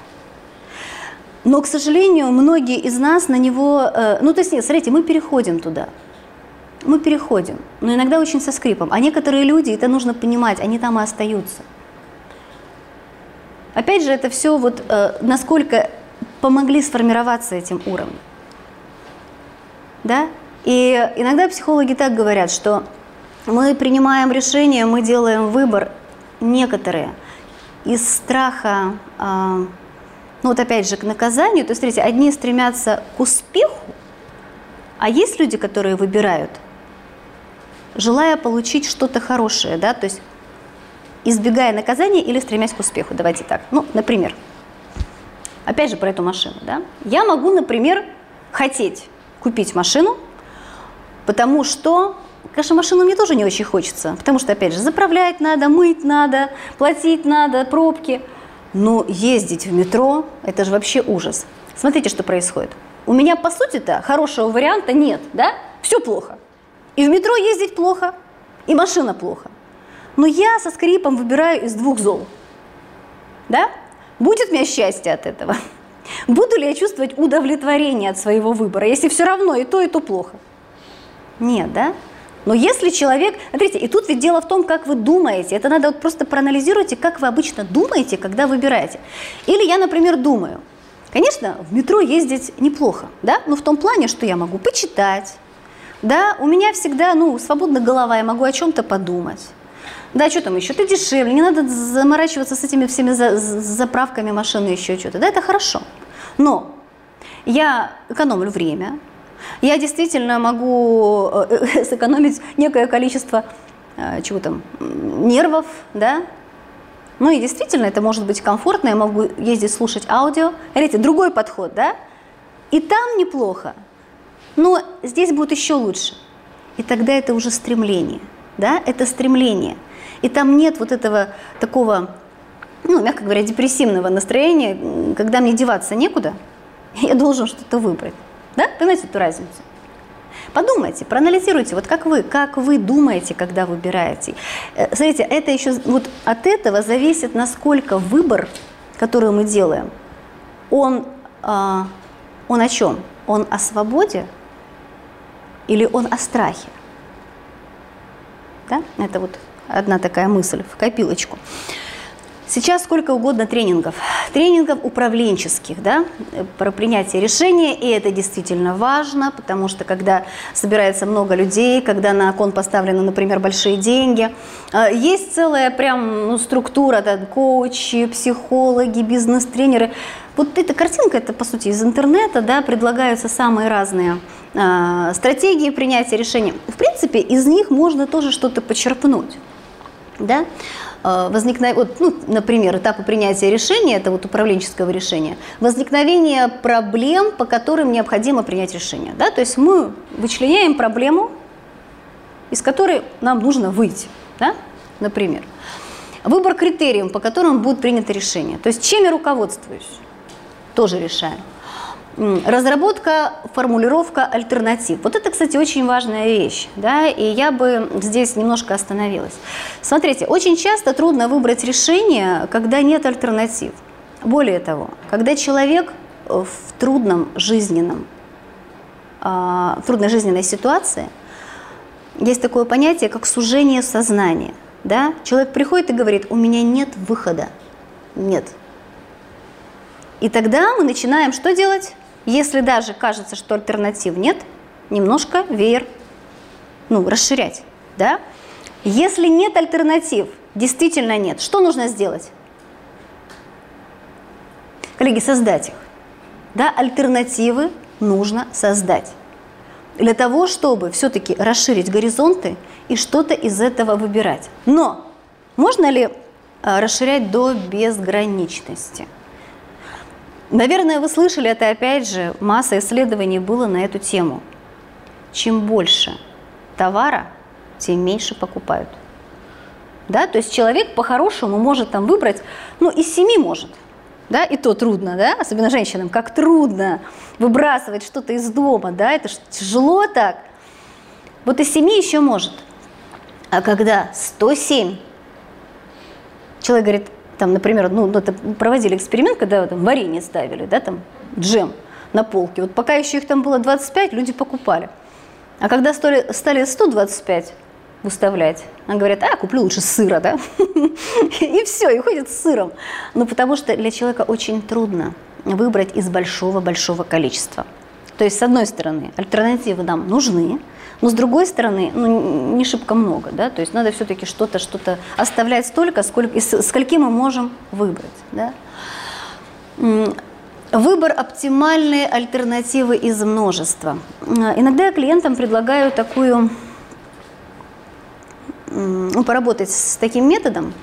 Но, к сожалению, многие из нас на него... Э, ну, то есть, нет, смотрите, мы переходим туда. Мы переходим, но иногда очень со скрипом. А некоторые люди, это нужно понимать, они там и остаются. Опять же, это все вот э, насколько помогли сформироваться этим уровнем. Да? И иногда психологи так говорят, что мы принимаем решения, мы делаем выбор некоторые из страха, э, ну вот опять же, к наказанию. То есть, смотрите, одни стремятся к успеху, а есть люди, которые выбирают, желая получить что-то хорошее, да, то есть избегая наказания или стремясь к успеху. Давайте так. Ну, например, Опять же про эту машину. Да? Я могу, например, хотеть купить машину, потому что, конечно, машину мне тоже не очень хочется, потому что, опять же, заправлять надо, мыть надо, платить надо, пробки. Но ездить в метро – это же вообще ужас. Смотрите, что происходит. У меня, по сути-то, хорошего варианта нет, да? Все плохо. И в метро ездить плохо, и машина плохо. Но я со скрипом выбираю из двух зол. Да? Будет у меня счастье от этого? <laughs> Буду ли я чувствовать удовлетворение от своего выбора, если все равно и то, и то плохо? Нет, да? Но если человек... Смотрите, и тут ведь дело в том, как вы думаете. Это надо вот просто проанализируйте, как вы обычно думаете, когда выбираете. Или я, например, думаю, конечно, в метро ездить неплохо, да? Но в том плане, что я могу почитать, да? У меня всегда, ну, свободна голова, я могу о чем-то подумать. Да, что там еще? Ты дешевле, не надо заморачиваться с этими всеми за, заправками машины, еще что-то. Да, это хорошо. Но я экономлю время, я действительно могу э, <laughs> сэкономить некое количество э, чего там, нервов, да, ну и действительно это может быть комфортно, я могу ездить слушать аудио. Смотрите, другой подход, да? И там неплохо, но здесь будет еще лучше. И тогда это уже стремление, да, это стремление – и там нет вот этого такого, ну, мягко говоря, депрессивного настроения, когда мне деваться некуда, <laughs> я должен что-то выбрать. Да? Понимаете эту разницу? Подумайте, проанализируйте, вот как вы, как вы думаете, когда выбираете. Э, смотрите, это еще, вот от этого зависит, насколько выбор, который мы делаем, он, а, он о чем? Он о свободе или он о страхе? Да? Это вот одна такая мысль в копилочку. Сейчас сколько угодно тренингов. Тренингов управленческих, да, про принятие решения, и это действительно важно, потому что когда собирается много людей, когда на кон поставлены, например, большие деньги, э, есть целая прям ну, структура, да, коучи, психологи, бизнес-тренеры. Вот эта картинка, это по сути из интернета, да, предлагаются самые разные э, стратегии принятия решений. В принципе, из них можно тоже что-то почерпнуть. Да? Э, возникновение, вот, ну, например, этапы принятия решения, это вот управленческого решения, возникновение проблем, по которым необходимо принять решение. Да? То есть мы вычленяем проблему, из которой нам нужно выйти, да? например. Выбор критериев, по которым будет принято решение. То есть чем я руководствуюсь, тоже решаем. Разработка, формулировка альтернатив. Вот это, кстати, очень важная вещь, да, и я бы здесь немножко остановилась. Смотрите, очень часто трудно выбрать решение, когда нет альтернатив. Более того, когда человек в трудном жизненном, а, в трудной жизненной ситуации, есть такое понятие, как сужение сознания. Да? Человек приходит и говорит, у меня нет выхода. Нет. И тогда мы начинаем что делать? Если даже кажется, что альтернатив нет, немножко веер ну, расширять. Да? Если нет альтернатив, действительно нет, что нужно сделать? Коллеги, создать их. Да, альтернативы нужно создать. Для того, чтобы все-таки расширить горизонты и что-то из этого выбирать. Но можно ли а, расширять до безграничности? Наверное, вы слышали это опять же, масса исследований было на эту тему. Чем больше товара, тем меньше покупают. Да? То есть человек по-хорошему может там выбрать, ну, из семи может. Да, и то трудно, да, особенно женщинам, как трудно выбрасывать что-то из дома, да, это ж тяжело так. Вот из семи еще может. А когда 107, человек говорит, там, например, ну, это проводили эксперимент, когда там варенье ставили, да, там, джем на полке. Вот пока еще их там было 25, люди покупали. А когда стали, стали 125 выставлять, они говорят, а, куплю лучше сыра, да? <laughs> И все, и ходят с сыром. Ну, потому что для человека очень трудно выбрать из большого-большого количества. То есть, с одной стороны, альтернативы нам нужны, но с другой стороны, ну, не шибко много, да, то есть надо все-таки что-то, что-то оставлять столько, сколько, скольки мы можем выбрать, да. Выбор оптимальной альтернативы из множества. Иногда я клиентам предлагаю такую, ну, поработать с таким методом,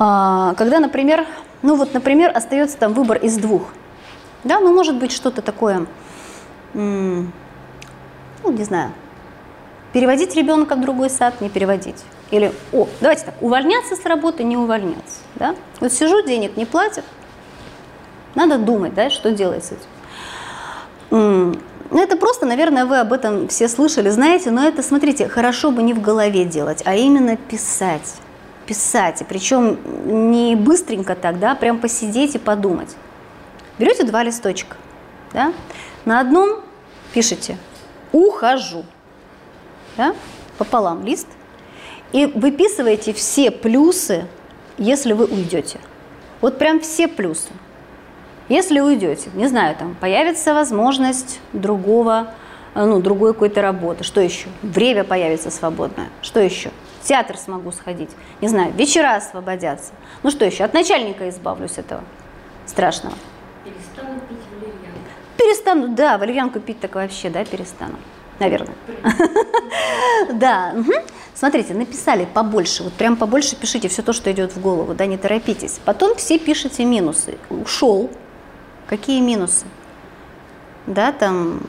а, когда, например, ну вот, например, остается там выбор из двух, да, ну, может быть, что-то такое, ну, не знаю, переводить ребенка в другой сад, не переводить. Или, о, давайте так, увольняться с работы, не увольняться. Да? Вот сижу, денег не платят, надо думать, да, что делать с этим. Ну, это просто, наверное, вы об этом все слышали, знаете, но это, смотрите, хорошо бы не в голове делать, а именно писать. Писать, и причем не быстренько так, да, прям посидеть и подумать. Берете два листочка, да, на одном пишите ухожу. Да? Пополам лист. И выписываете все плюсы, если вы уйдете. Вот прям все плюсы. Если уйдете, не знаю, там появится возможность другого, ну, другой какой-то работы. Что еще? Время появится свободное. Что еще? В театр смогу сходить. Не знаю, вечера освободятся. Ну что еще? От начальника избавлюсь этого страшного. Перестану пить Перестану, да, валерьянку пить так вообще, да, перестану. Наверное. <laughs> Да. Смотрите, написали побольше, вот прям побольше пишите все то, что идет в голову, да, не торопитесь. Потом все пишите минусы. Ушел. Какие минусы? Да, там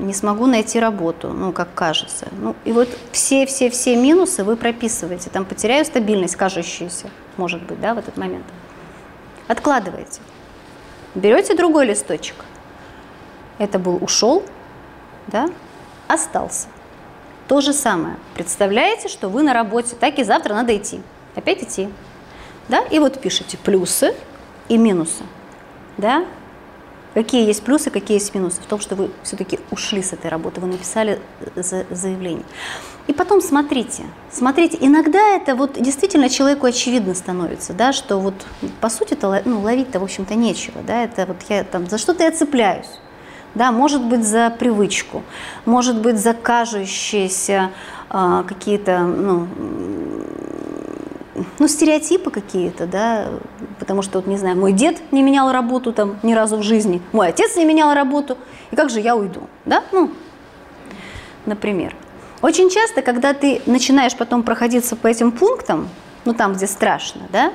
не смогу найти работу, ну, как кажется. Ну, и вот все-все-все минусы вы прописываете. Там потеряю стабильность, кажущуюся, может быть, да, в этот момент. Откладываете. Берете другой листочек. Это был ушел, да, остался. То же самое. Представляете, что вы на работе, так и завтра надо идти. Опять идти. Да? И вот пишите плюсы и минусы. Да? Какие есть плюсы, какие есть минусы в том, что вы все-таки ушли с этой работы, вы написали за заявление. И потом смотрите, смотрите, иногда это вот действительно человеку очевидно становится, да, что вот по сути-то ну, ловить-то, в общем-то, нечего, да, это вот я там, за что-то я цепляюсь, да, может быть, за привычку, может быть, за кажущиеся э, какие-то, ну, ну, стереотипы какие-то, да, потому что, вот, не знаю, мой дед не менял работу там ни разу в жизни, мой отец не менял работу, и как же я уйду, да, ну, например. Очень часто, когда ты начинаешь потом проходиться по этим пунктам, ну, там, где страшно, да,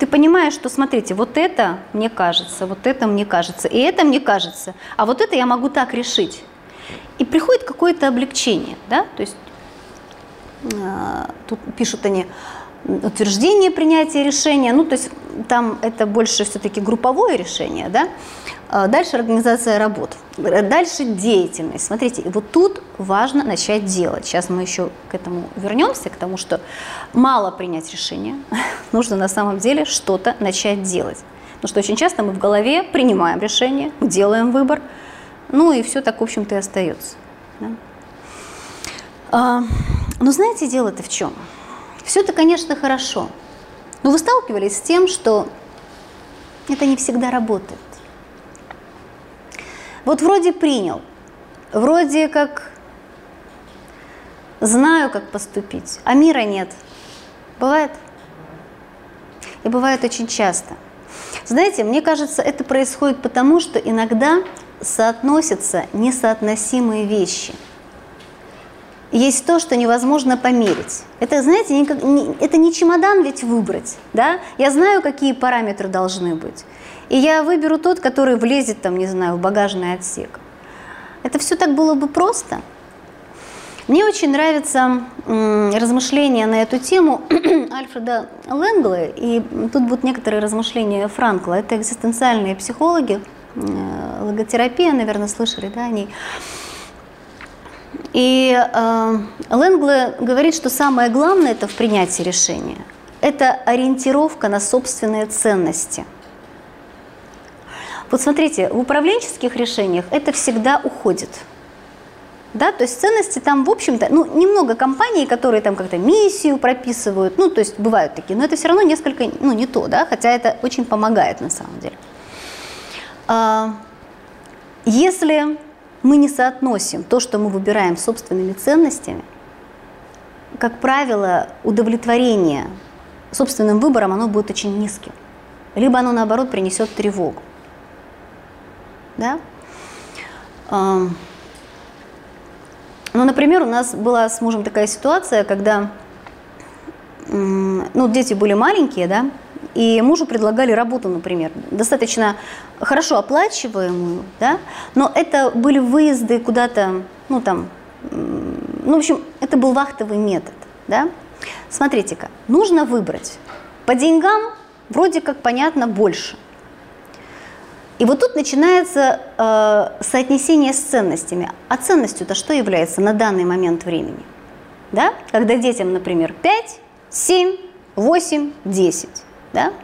ты понимаешь, что, смотрите, вот это мне кажется, вот это мне кажется, и это мне кажется, а вот это я могу так решить. И приходит какое-то облегчение, да, то есть э, тут пишут они, утверждение принятия решения, ну, то есть там это больше все-таки групповое решение, да, а дальше организация работ, дальше деятельность. Смотрите, вот тут важно начать делать. Сейчас мы еще к этому вернемся, к тому, что мало принять решение, <laughs> нужно на самом деле что-то начать делать. Потому что очень часто мы в голове принимаем решение, делаем выбор, ну и все так, в общем-то, и остается. Да? А, но знаете, дело-то в чем? Все это, конечно, хорошо. Но вы сталкивались с тем, что это не всегда работает. Вот вроде принял, вроде как знаю, как поступить, а мира нет. Бывает? И бывает очень часто. Знаете, мне кажется, это происходит потому, что иногда соотносятся несоотносимые вещи – есть то, что невозможно померить. Это, знаете, не, это не чемодан ведь выбрать, да? Я знаю, какие параметры должны быть. И я выберу тот, который влезет, там, не знаю, в багажный отсек. Это все так было бы просто. Мне очень нравится м, размышления на эту тему <clears throat> Альфреда Ленгла, и тут будут некоторые размышления Франкла. Это экзистенциальные психологи, э, логотерапия, наверное, слышали, да, они. И э, Ленгле говорит, что самое главное это в принятии решения – это ориентировка на собственные ценности. Вот смотрите, в управленческих решениях это всегда уходит. Да, то есть ценности там, в общем-то, ну, немного компаний, которые там как-то миссию прописывают, ну, то есть бывают такие, но это все равно несколько, ну, не то, да, хотя это очень помогает на самом деле. А, если мы не соотносим то, что мы выбираем собственными ценностями, как правило, удовлетворение собственным выбором, оно будет очень низким. Либо оно, наоборот, принесет тревогу. Да? Ну, например, у нас была с мужем такая ситуация, когда ну, дети были маленькие, да, и мужу предлагали работу, например, достаточно хорошо оплачиваемую, да, но это были выезды куда-то, ну там, ну в общем, это был вахтовый метод, да. Смотрите-ка, нужно выбрать. По деньгам вроде как понятно больше. И вот тут начинается э, соотнесение с ценностями. А ценностью-то что является на данный момент времени? Да? Когда детям, например, 5, 7, 8, 10 да?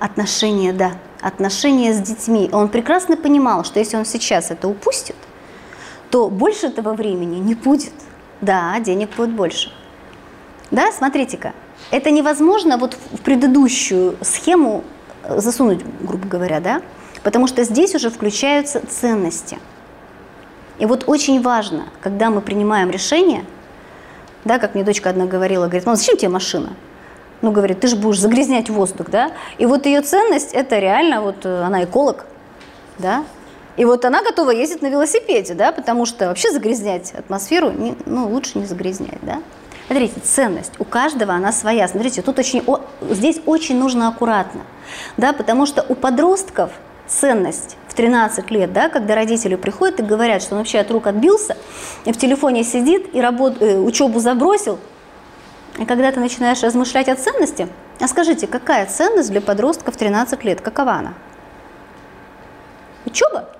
Отношения, да, отношения с детьми. Он прекрасно понимал, что если он сейчас это упустит, то больше этого времени не будет. Да, денег будет больше. Да, смотрите-ка, это невозможно вот в предыдущую схему э, засунуть, грубо говоря, да, потому что здесь уже включаются ценности. И вот очень важно, когда мы принимаем решение, да, как мне дочка одна говорила, говорит, мам, зачем тебе машина? Ну, говорит, ты же будешь загрязнять воздух, да? И вот ее ценность, это реально, вот э, она эколог, да? И вот она готова ездить на велосипеде, да, потому что вообще загрязнять атмосферу, не, ну, лучше не загрязнять, да? Смотрите, ценность, у каждого она своя. Смотрите, тут очень, о, здесь очень нужно аккуратно, да, потому что у подростков ценность в 13 лет, да, когда родители приходят и говорят, что он вообще от рук отбился, и в телефоне сидит, и работ, э, учебу забросил, и когда ты начинаешь размышлять о ценности, а скажите, какая ценность для подростка в 13 лет, какова она? Учеба?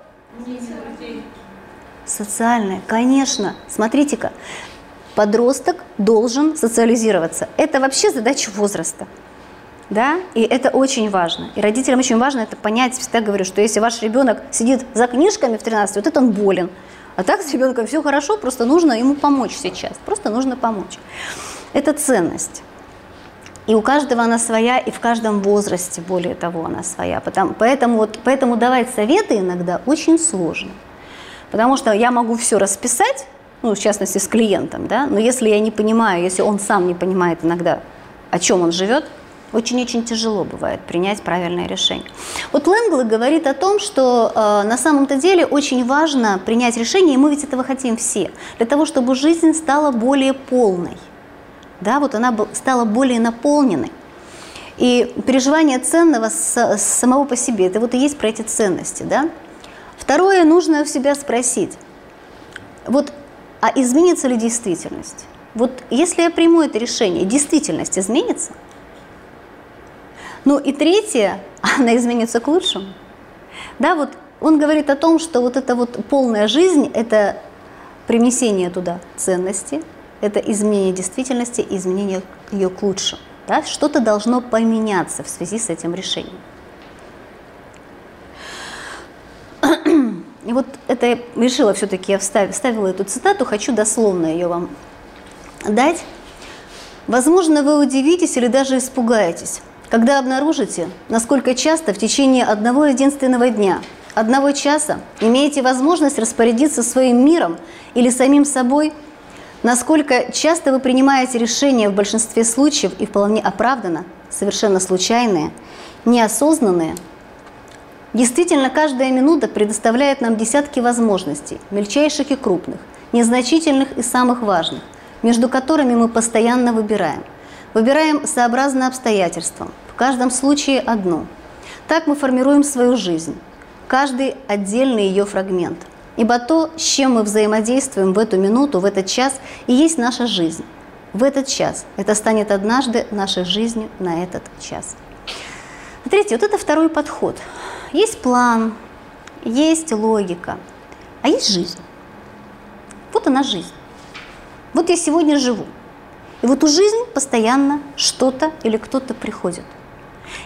Социальное, конечно. Смотрите-ка, подросток должен социализироваться. Это вообще задача возраста. Да? И это очень важно. И родителям очень важно это понять. Всегда говорю, что если ваш ребенок сидит за книжками в 13, вот это он болен. А так с ребенком все хорошо, просто нужно ему помочь сейчас. Просто нужно помочь. Это ценность. И у каждого она своя, и в каждом возрасте, более того, она своя. Потому, поэтому, вот, поэтому давать советы иногда очень сложно. Потому что я могу все расписать, ну, в частности, с клиентом, да, но если я не понимаю, если он сам не понимает иногда, о чем он живет, очень-очень тяжело бывает принять правильное решение. Вот Ленгл говорит о том, что э, на самом-то деле очень важно принять решение, и мы ведь этого хотим все, для того, чтобы жизнь стала более полной. Да, вот она стала более наполненной. И переживание ценного с, с самого по себе, это вот и есть про эти ценности. Да? Второе, нужно у себя спросить, вот, а изменится ли действительность? Вот если я приму это решение, действительность изменится? Ну и третье, <laughs> она изменится к лучшему. Да, вот он говорит о том, что вот эта вот полная жизнь – это привнесение туда ценности, это изменение действительности, изменение ее к лучшему. Да? Что-то должно поменяться в связи с этим решением. И вот это я решила все-таки, я вставила, вставила эту цитату, хочу дословно ее вам дать. Возможно, вы удивитесь или даже испугаетесь, когда обнаружите, насколько часто в течение одного единственного дня, одного часа имеете возможность распорядиться своим миром или самим собой, насколько часто вы принимаете решения в большинстве случаев и вполне оправданно, совершенно случайные, неосознанные – Действительно, каждая минута предоставляет нам десятки возможностей, мельчайших и крупных, незначительных и самых важных, между которыми мы постоянно выбираем. Выбираем сообразно обстоятельствам, в каждом случае одну. Так мы формируем свою жизнь, каждый отдельный ее фрагмент. Ибо то, с чем мы взаимодействуем в эту минуту, в этот час, и есть наша жизнь. В этот час. Это станет однажды нашей жизнью на этот час. Смотрите, вот это второй подход. Есть план, есть логика, а есть жизнь. Вот она жизнь. Вот я сегодня живу. И вот у жизни постоянно что-то или кто-то приходит.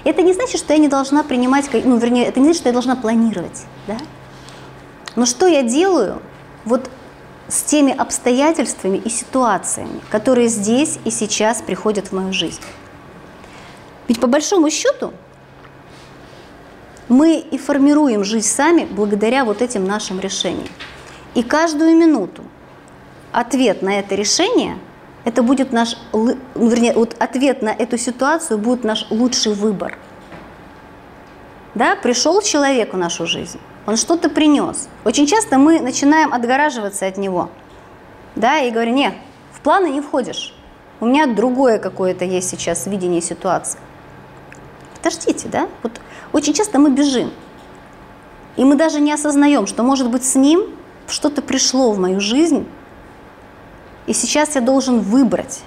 это не значит, что я не должна принимать, ну, вернее, это не значит, что я должна планировать, да? Но что я делаю вот с теми обстоятельствами и ситуациями, которые здесь и сейчас приходят в мою жизнь? Ведь по большому счету мы и формируем жизнь сами благодаря вот этим нашим решениям. И каждую минуту ответ на это решение, это будет наш, ну, вернее, вот ответ на эту ситуацию будет наш лучший выбор. Да, пришел человек в нашу жизнь, он что-то принес. Очень часто мы начинаем отгораживаться от него, да, и говорим, не, в планы не входишь, у меня другое какое-то есть сейчас видение ситуации. Подождите, да, вот очень часто мы бежим. И мы даже не осознаем, что, может быть, с ним что-то пришло в мою жизнь, и сейчас я должен выбрать.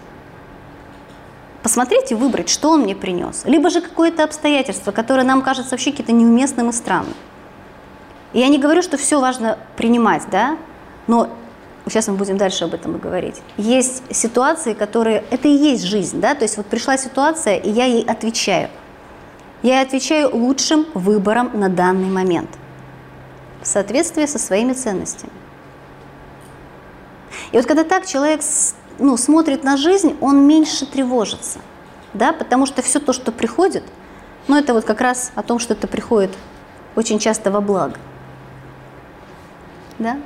Посмотреть и выбрать, что он мне принес. Либо же какое-то обстоятельство, которое нам кажется вообще каким-то неуместным и странным. И я не говорю, что все важно принимать, да, но сейчас мы будем дальше об этом и говорить. Есть ситуации, которые, это и есть жизнь, да, то есть вот пришла ситуация, и я ей отвечаю – я отвечаю лучшим выбором на данный момент в соответствии со своими ценностями. И вот когда так человек ну, смотрит на жизнь, он меньше тревожится, да, потому что все то, что приходит, ну это вот как раз о том, что это приходит очень часто во благо. Да?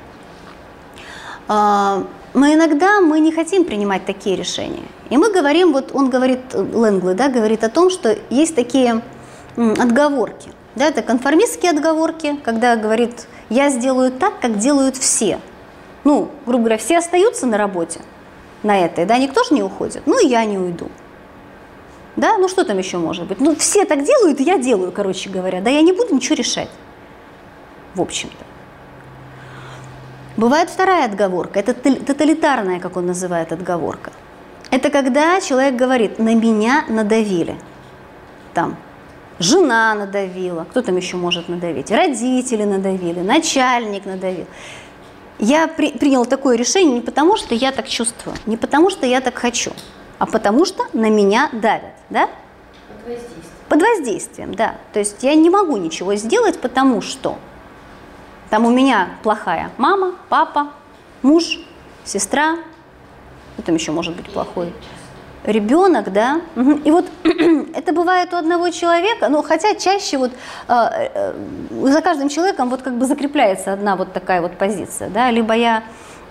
А, но иногда мы не хотим принимать такие решения. И мы говорим, вот он говорит, Лэнгли, да, говорит о том, что есть такие отговорки. Да, это конформистские отговорки, когда говорит, я сделаю так, как делают все. Ну, грубо говоря, все остаются на работе на этой, да, никто же не уходит, ну и я не уйду. Да, ну что там еще может быть? Ну все так делают, я делаю, короче говоря, да, я не буду ничего решать, в общем-то. Бывает вторая отговорка, это тоталитарная, как он называет, отговорка. Это когда человек говорит, на меня надавили. Там, жена надавила, кто там еще может надавить, родители надавили, начальник надавил. Я при, приняла такое решение не потому, что я так чувствую, не потому, что я так хочу, а потому что на меня давят, да? Под воздействием. Под воздействием, да. То есть я не могу ничего сделать, потому что там у меня плохая мама, папа, муж, сестра, кто там еще может быть плохой? Ребенок, да. И вот <clears throat> это бывает у одного человека, но хотя чаще вот э, э, за каждым человеком вот как бы закрепляется одна вот такая вот позиция, да. Либо я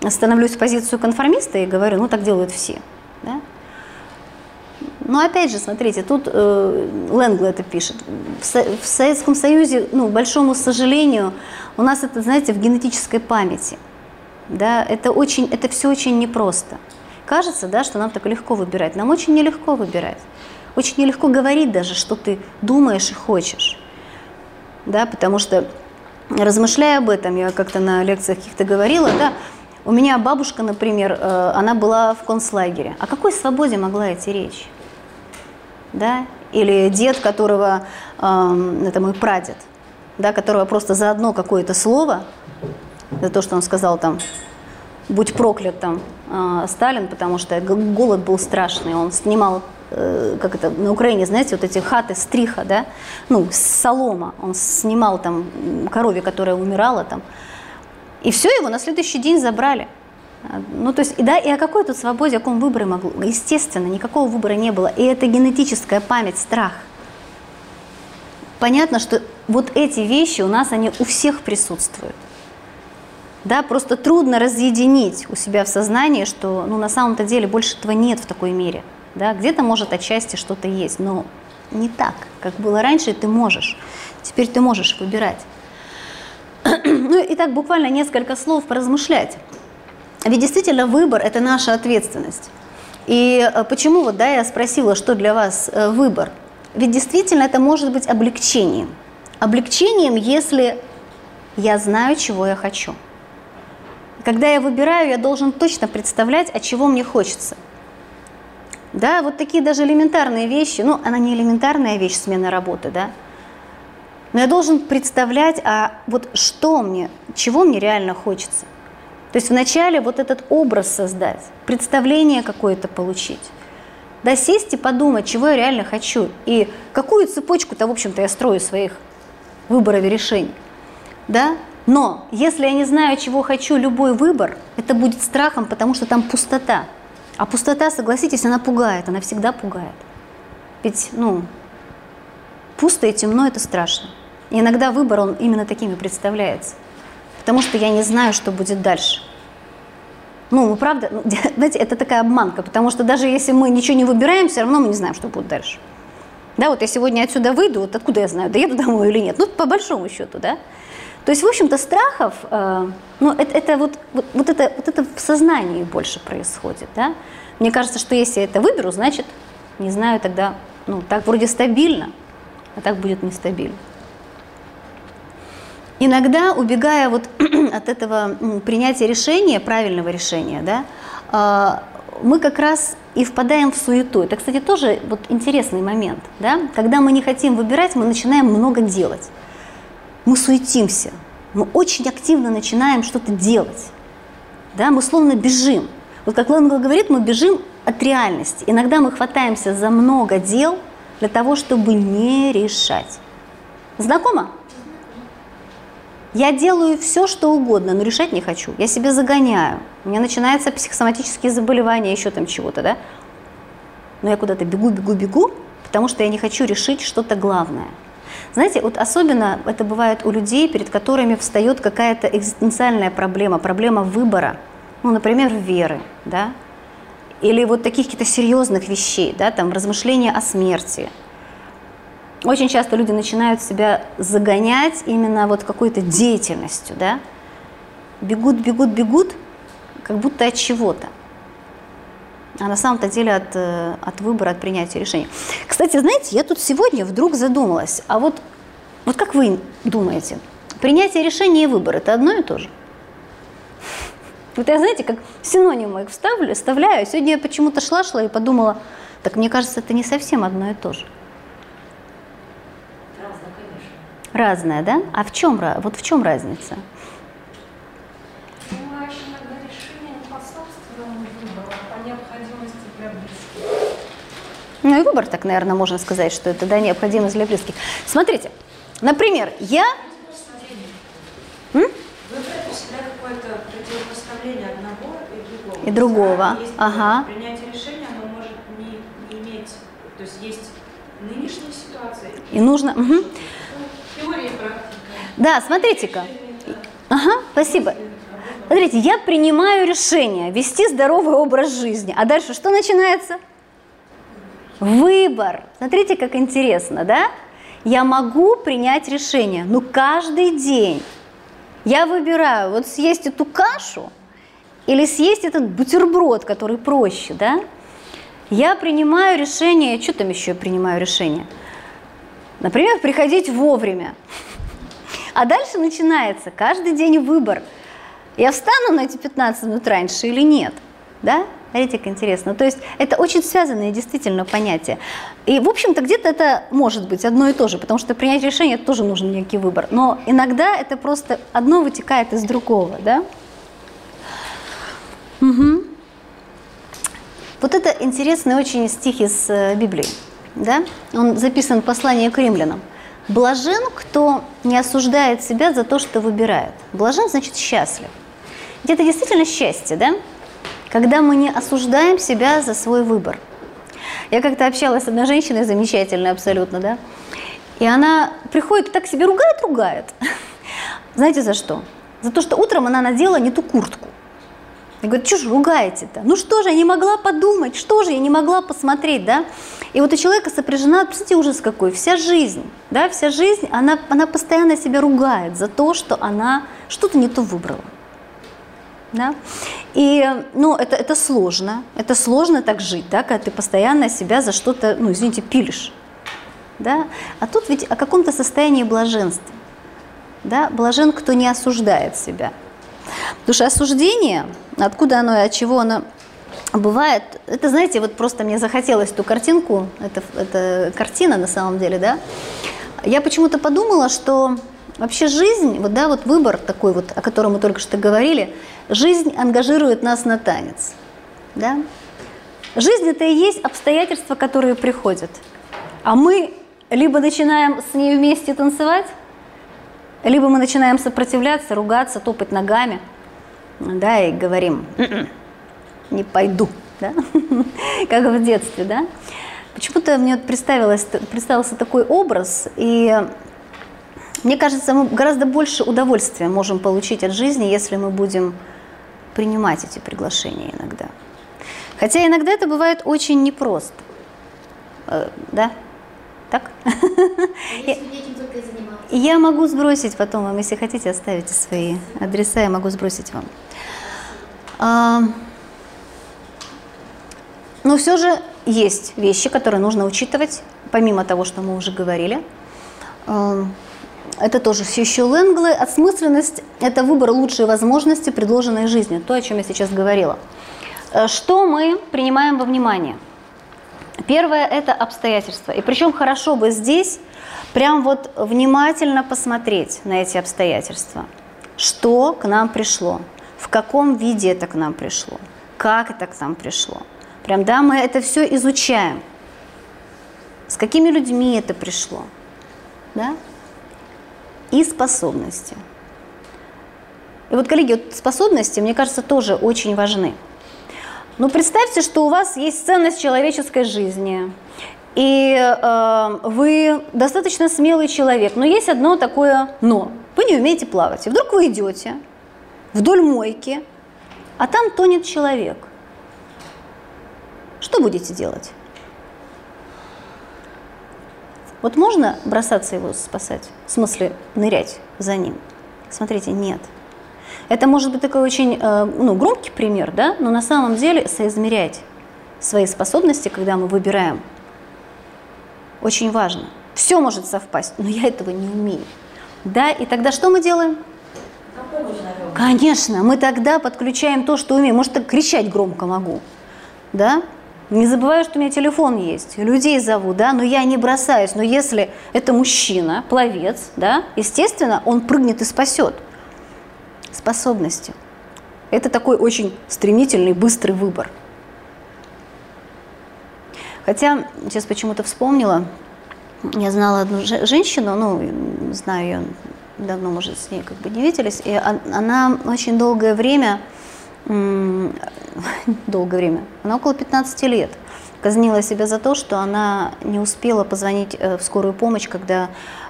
становлюсь в позицию конформиста и говорю, ну так делают все, да. Но опять же, смотрите, тут э, Ленгл это пишет. В, Со в Советском Союзе, ну, большому сожалению, у нас это, знаете, в генетической памяти. Да, это, очень, это все очень непросто. Кажется, да, что нам так легко выбирать. Нам очень нелегко выбирать. Очень нелегко говорить даже, что ты думаешь и хочешь. Да, потому что, размышляя об этом, я как-то на лекциях каких-то говорила, да, у меня бабушка, например, э, она была в концлагере. О какой свободе могла идти речь? Да? Или дед, которого, э, это мой прадед, да, которого просто за одно какое-то слово, за то, что он сказал там, будь проклят там Сталин, потому что голод был страшный, он снимал э, как это на Украине, знаете, вот эти хаты стриха, да, ну, солома, он снимал там корове, которая умирала там, и все, его на следующий день забрали. Ну, то есть, и, да, и о какой тут свободе, о каком выборе могло? Естественно, никакого выбора не было. И это генетическая память, страх. Понятно, что вот эти вещи у нас, они у всех присутствуют. Да, просто трудно разъединить у себя в сознании, что ну, на самом-то деле больше этого нет в такой мере. Да? Где-то может отчасти что-то есть, но не так, как было раньше, ты можешь. Теперь ты можешь выбирать. <clears throat> ну и так буквально несколько слов поразмышлять. Ведь действительно выбор – это наша ответственность. И э, почему вот, да, я спросила, что для вас э, выбор? Ведь действительно это может быть облегчением. Облегчением, если я знаю, чего я хочу – когда я выбираю, я должен точно представлять, от чего мне хочется. Да, вот такие даже элементарные вещи, ну, она не элементарная вещь, смена работы, да, но я должен представлять, а вот что мне, чего мне реально хочется. То есть вначале вот этот образ создать, представление какое-то получить. Да, сесть и подумать, чего я реально хочу. И какую цепочку-то, в общем-то, я строю своих выборов и решений. Да? Но если я не знаю, чего хочу, любой выбор, это будет страхом, потому что там пустота. А пустота, согласитесь, она пугает, она всегда пугает. Ведь, ну, пусто и темно – это страшно. И иногда выбор, он именно такими представляется. Потому что я не знаю, что будет дальше. Ну, правда, ну, <laughs> знаете, это такая обманка, потому что даже если мы ничего не выбираем, все равно мы не знаем, что будет дальше. Да, вот я сегодня отсюда выйду, вот откуда я знаю, доеду домой или нет? Ну, по большому счету, да. То есть, в общем-то, страхов, э, ну, это, это вот, вот, вот, это, вот это в сознании больше происходит, да. Мне кажется, что если я это выберу, значит, не знаю, тогда, ну, так вроде стабильно, а так будет нестабильно. Иногда, убегая вот <clears throat> от этого принятия решения, правильного решения, да, э, мы как раз и впадаем в суету. Это, кстати, тоже вот интересный момент. Да? Когда мы не хотим выбирать, мы начинаем много делать мы суетимся, мы очень активно начинаем что-то делать. Да, мы словно бежим. Вот как Ленгл говорит, мы бежим от реальности. Иногда мы хватаемся за много дел для того, чтобы не решать. Знакомо? Я делаю все, что угодно, но решать не хочу. Я себя загоняю. У меня начинаются психосоматические заболевания, еще там чего-то, да? Но я куда-то бегу, бегу, бегу, потому что я не хочу решить что-то главное – знаете, вот особенно это бывает у людей, перед которыми встает какая-то экзистенциальная проблема, проблема выбора, ну, например, веры, да, или вот таких каких-то серьезных вещей, да, там, размышления о смерти. Очень часто люди начинают себя загонять именно вот какой-то деятельностью, да, бегут, бегут, бегут, как будто от чего-то а на самом-то деле от, э, от выбора, от принятия решения. Кстати, знаете, я тут сегодня вдруг задумалась, а вот, вот как вы думаете, принятие решения и выбор – это одно и то же? Вот я, знаете, как синонимы их вставлю, вставляю. Сегодня я почему-то шла-шла и подумала, так мне кажется, это не совсем одно и то же. Разная, да? А в чем, вот в чем разница? Принимаешь иногда решение не по собственному выбору, а по необходимости для близких. Ну и выбор, так, наверное, можно сказать, что это да, необходимость для близких. Смотрите, например, я... М? Выбрать у себя какое-то противопоставление одного и другого. И другого, Есть ага. Принятие решения, оно может не, не иметь, то есть есть нынешняя ситуация, И нужно... ну, теория и практика. Да, смотрите-ка. Ага, спасибо. Смотрите, я принимаю решение вести здоровый образ жизни. А дальше что начинается? Выбор. Смотрите, как интересно, да? Я могу принять решение, но каждый день я выбираю вот съесть эту кашу или съесть этот бутерброд, который проще, да? Я принимаю решение, что там еще я принимаю решение? Например, приходить вовремя. А дальше начинается каждый день выбор. Я встану на эти 15 минут раньше или нет? Да? Смотрите, как интересно. То есть это очень связанные действительно понятия. И, в общем-то, где-то это может быть одно и то же, потому что принять решение это тоже нужен некий выбор. Но иногда это просто одно вытекает из другого, да? Угу. Вот это интересный очень стих из э, Библии, да? Он записан в послании к римлянам. Блажен, кто не осуждает себя за то, что выбирает. Блажен значит счастлив. Это действительно счастье, да? Когда мы не осуждаем себя за свой выбор. Я как-то общалась с одной женщиной, замечательной абсолютно, да? И она приходит и так себе ругает, ругает. <laughs> Знаете за что? За то, что утром она надела не ту куртку. Я говорю, что же ругаете-то? Ну что же, я не могла подумать, что же, я не могла посмотреть, да? И вот у человека сопряжена, представьте, ужас какой, вся жизнь, да, вся жизнь, она, она постоянно себя ругает за то, что она что-то не то выбрала. Да? И, ну, это, это сложно, это сложно так жить, да, когда ты постоянно себя за что-то, ну, извините, пилишь. Да? А тут ведь о каком-то состоянии блаженства. Да? Блажен, кто не осуждает себя. Потому что осуждение, откуда оно и от чего оно бывает, это, знаете, вот просто мне захотелось эту картинку, это, это картина на самом деле, да, я почему-то подумала, что вообще жизнь, вот, да, вот выбор такой вот, о котором мы только что говорили, жизнь ангажирует нас на танец, да. Жизнь это и есть обстоятельства, которые приходят, а мы либо начинаем с ней вместе танцевать, либо мы начинаем сопротивляться, ругаться, топать ногами, да, и говорим, «М-м, не пойду, да, <laughs> как в детстве, да. Почему-то мне представился такой образ, и мне кажется, мы гораздо больше удовольствия можем получить от жизни, если мы будем принимать эти приглашения иногда. Хотя иногда это бывает очень непросто, Э, да, так? Я. <laughs> И Я могу сбросить потом вам, если хотите, оставите свои адреса, я могу сбросить вам. А, но все же есть вещи, которые нужно учитывать, помимо того, что мы уже говорили. Это тоже все еще Ленглы. Осмысленность – это выбор лучшей возможности, предложенной жизни, то, о чем я сейчас говорила. Э, Что мы принимаем во внимание? Первое – это обстоятельства. И причем хорошо бы здесь прям вот внимательно посмотреть на эти обстоятельства. Что к нам пришло? В каком виде это к нам пришло? Как это к нам пришло? Прям, да, мы это все изучаем. С какими людьми это пришло? Да? И способности. И вот, коллеги, вот способности, мне кажется, тоже очень важны. Ну, представьте, что у вас есть ценность человеческой жизни, и э, вы достаточно смелый человек, но есть одно такое «но». Вы не умеете плавать. И вдруг вы идете вдоль мойки, а там тонет человек. Что будете делать? Вот можно бросаться его спасать? В смысле, нырять за ним? Смотрите, нет. Это может быть такой очень э, ну, громкий пример, да? но на самом деле соизмерять свои способности, когда мы выбираем, очень важно. Все может совпасть, но я этого не умею. Да, и тогда что мы делаем? Конечно, мы тогда подключаем то, что умеем. Может, так кричать громко могу, да? Не забываю, что у меня телефон есть, людей зову, да, но я не бросаюсь. Но если это мужчина, пловец, да, естественно, он прыгнет и спасет способностью. Это такой очень стремительный, быстрый выбор. Хотя, сейчас почему-то вспомнила, я знала одну женщину, ну, знаю ее давно, может, с ней как бы не виделись, и она очень долгое время, долгое время, она около 15 лет, казнила себя за то, что она не успела позвонить э, в скорую помощь, когда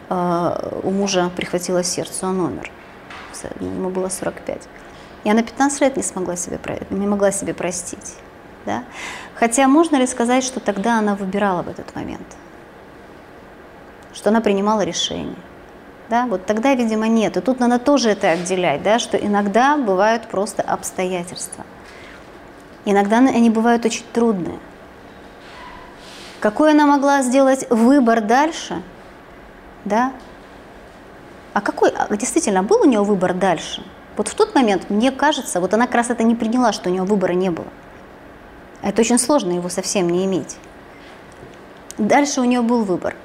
э, у мужа прихватило сердце, он умер. Ему было 45. И она 15 лет не, смогла себе, не могла себе простить. Да? Хотя можно ли сказать, что тогда она выбирала в этот момент? Что она принимала решение? Да? Вот тогда, видимо, нет. И тут надо тоже это отделять, да? что иногда бывают просто обстоятельства. Иногда они бывают очень трудные. Какой она могла сделать выбор дальше? Да? А какой, а действительно, был у нее выбор дальше? Вот в тот момент, мне кажется, вот она как раз это не приняла, что у нее выбора не было. Это очень сложно его совсем не иметь. Дальше у нее был выбор.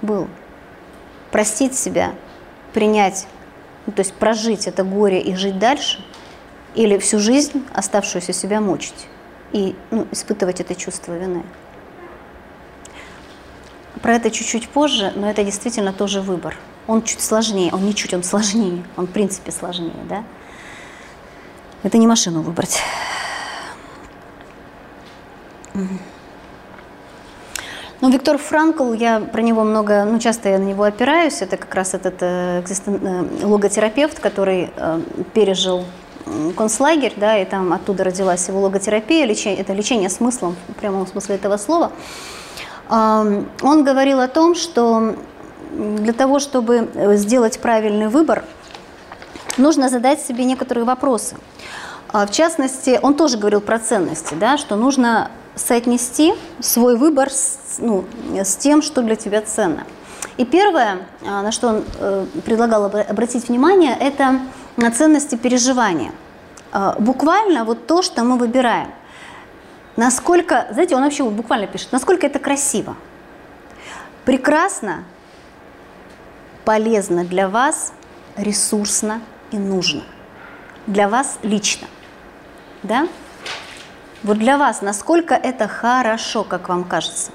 Был. Простить себя, принять, ну, то есть прожить это горе и жить дальше, или всю жизнь оставшуюся себя мучить и ну, испытывать это чувство вины. Про это чуть-чуть позже, но это действительно тоже выбор. Он чуть сложнее, он не чуть, он сложнее, он в принципе сложнее, да? Это не машину выбрать. Ну, Виктор Франкл, я про него много, ну, часто я на него опираюсь. Это как раз этот э, э, логотерапевт, который э, пережил концлагерь, да, и там оттуда родилась его логотерапия, лечение, это лечение смыслом, в прямом смысле этого слова. Э, он говорил о том, что для того, чтобы сделать правильный выбор, нужно задать себе некоторые вопросы. А, в частности, он тоже говорил про ценности, да, что нужно соотнести свой выбор с, ну, с тем, что для тебя ценно. И первое, а, на что он э, предлагал обратить внимание, это на ценности переживания. А, буквально вот то, что мы выбираем. Насколько, знаете, он вообще буквально пишет, насколько это красиво, прекрасно, полезно для вас, ресурсно и нужно. Для вас лично. Да? Вот для вас, насколько это хорошо, как вам кажется?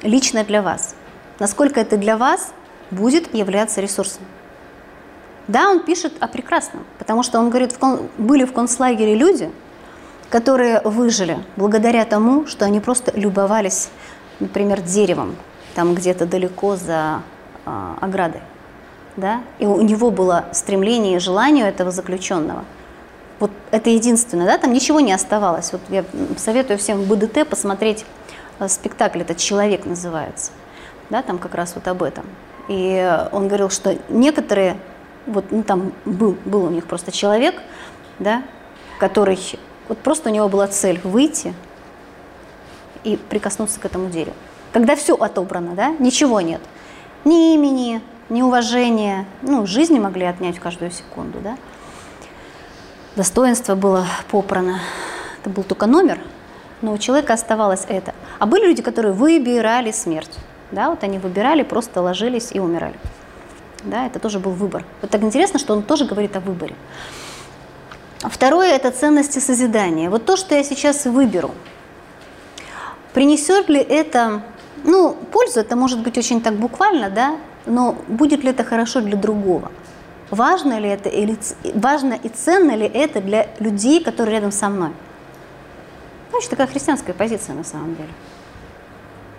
Лично для вас. Насколько это для вас будет являться ресурсом? Да, он пишет о прекрасном, потому что он говорит, были в концлагере люди, которые выжили благодаря тому, что они просто любовались, например, деревом, там где-то далеко за э, оградой. Да? И у него было стремление и желание этого заключенного – вот это единственное, да, там ничего не оставалось. Вот я советую всем в БДТ посмотреть э, спектакль, этот «Человек» называется, да, там как раз вот об этом. И он говорил, что некоторые, вот ну, там был, был у них просто человек, да, который, вот просто у него была цель выйти и прикоснуться к этому дереву. Когда все отобрано, да, ничего нет, ни имени, ни уважения, ну, жизни могли отнять каждую секунду, да, достоинство было попрано. Это был только номер, но у человека оставалось это. А были люди, которые выбирали смерть. Да, вот они выбирали, просто ложились и умирали. Да, это тоже был выбор. Вот так интересно, что он тоже говорит о выборе. Второе – это ценности созидания. Вот то, что я сейчас выберу, принесет ли это, ну, пользу, это может быть очень так буквально, да, но будет ли это хорошо для другого? Важно ли это, или, важно и ценно ли это для людей, которые рядом со мной? Значит, такая христианская позиция на самом деле.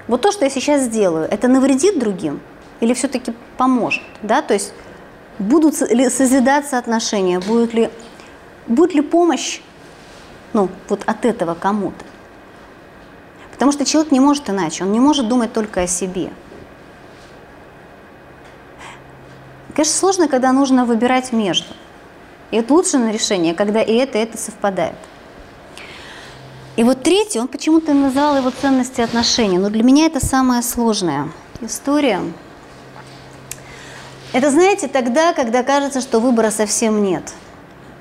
Вот то, что я сейчас сделаю, это навредит другим или все-таки поможет? Да? То есть будут ли созидаться отношения, будет ли, будет ли помощь ну, вот от этого кому-то? Потому что человек не может иначе, он не может думать только о себе. Конечно, сложно, когда нужно выбирать между. И это лучшее решение, когда и это, и это совпадает. И вот третий, он почему-то назвал его ценности отношений. Но для меня это самая сложная история. Это, знаете, тогда, когда кажется, что выбора совсем нет.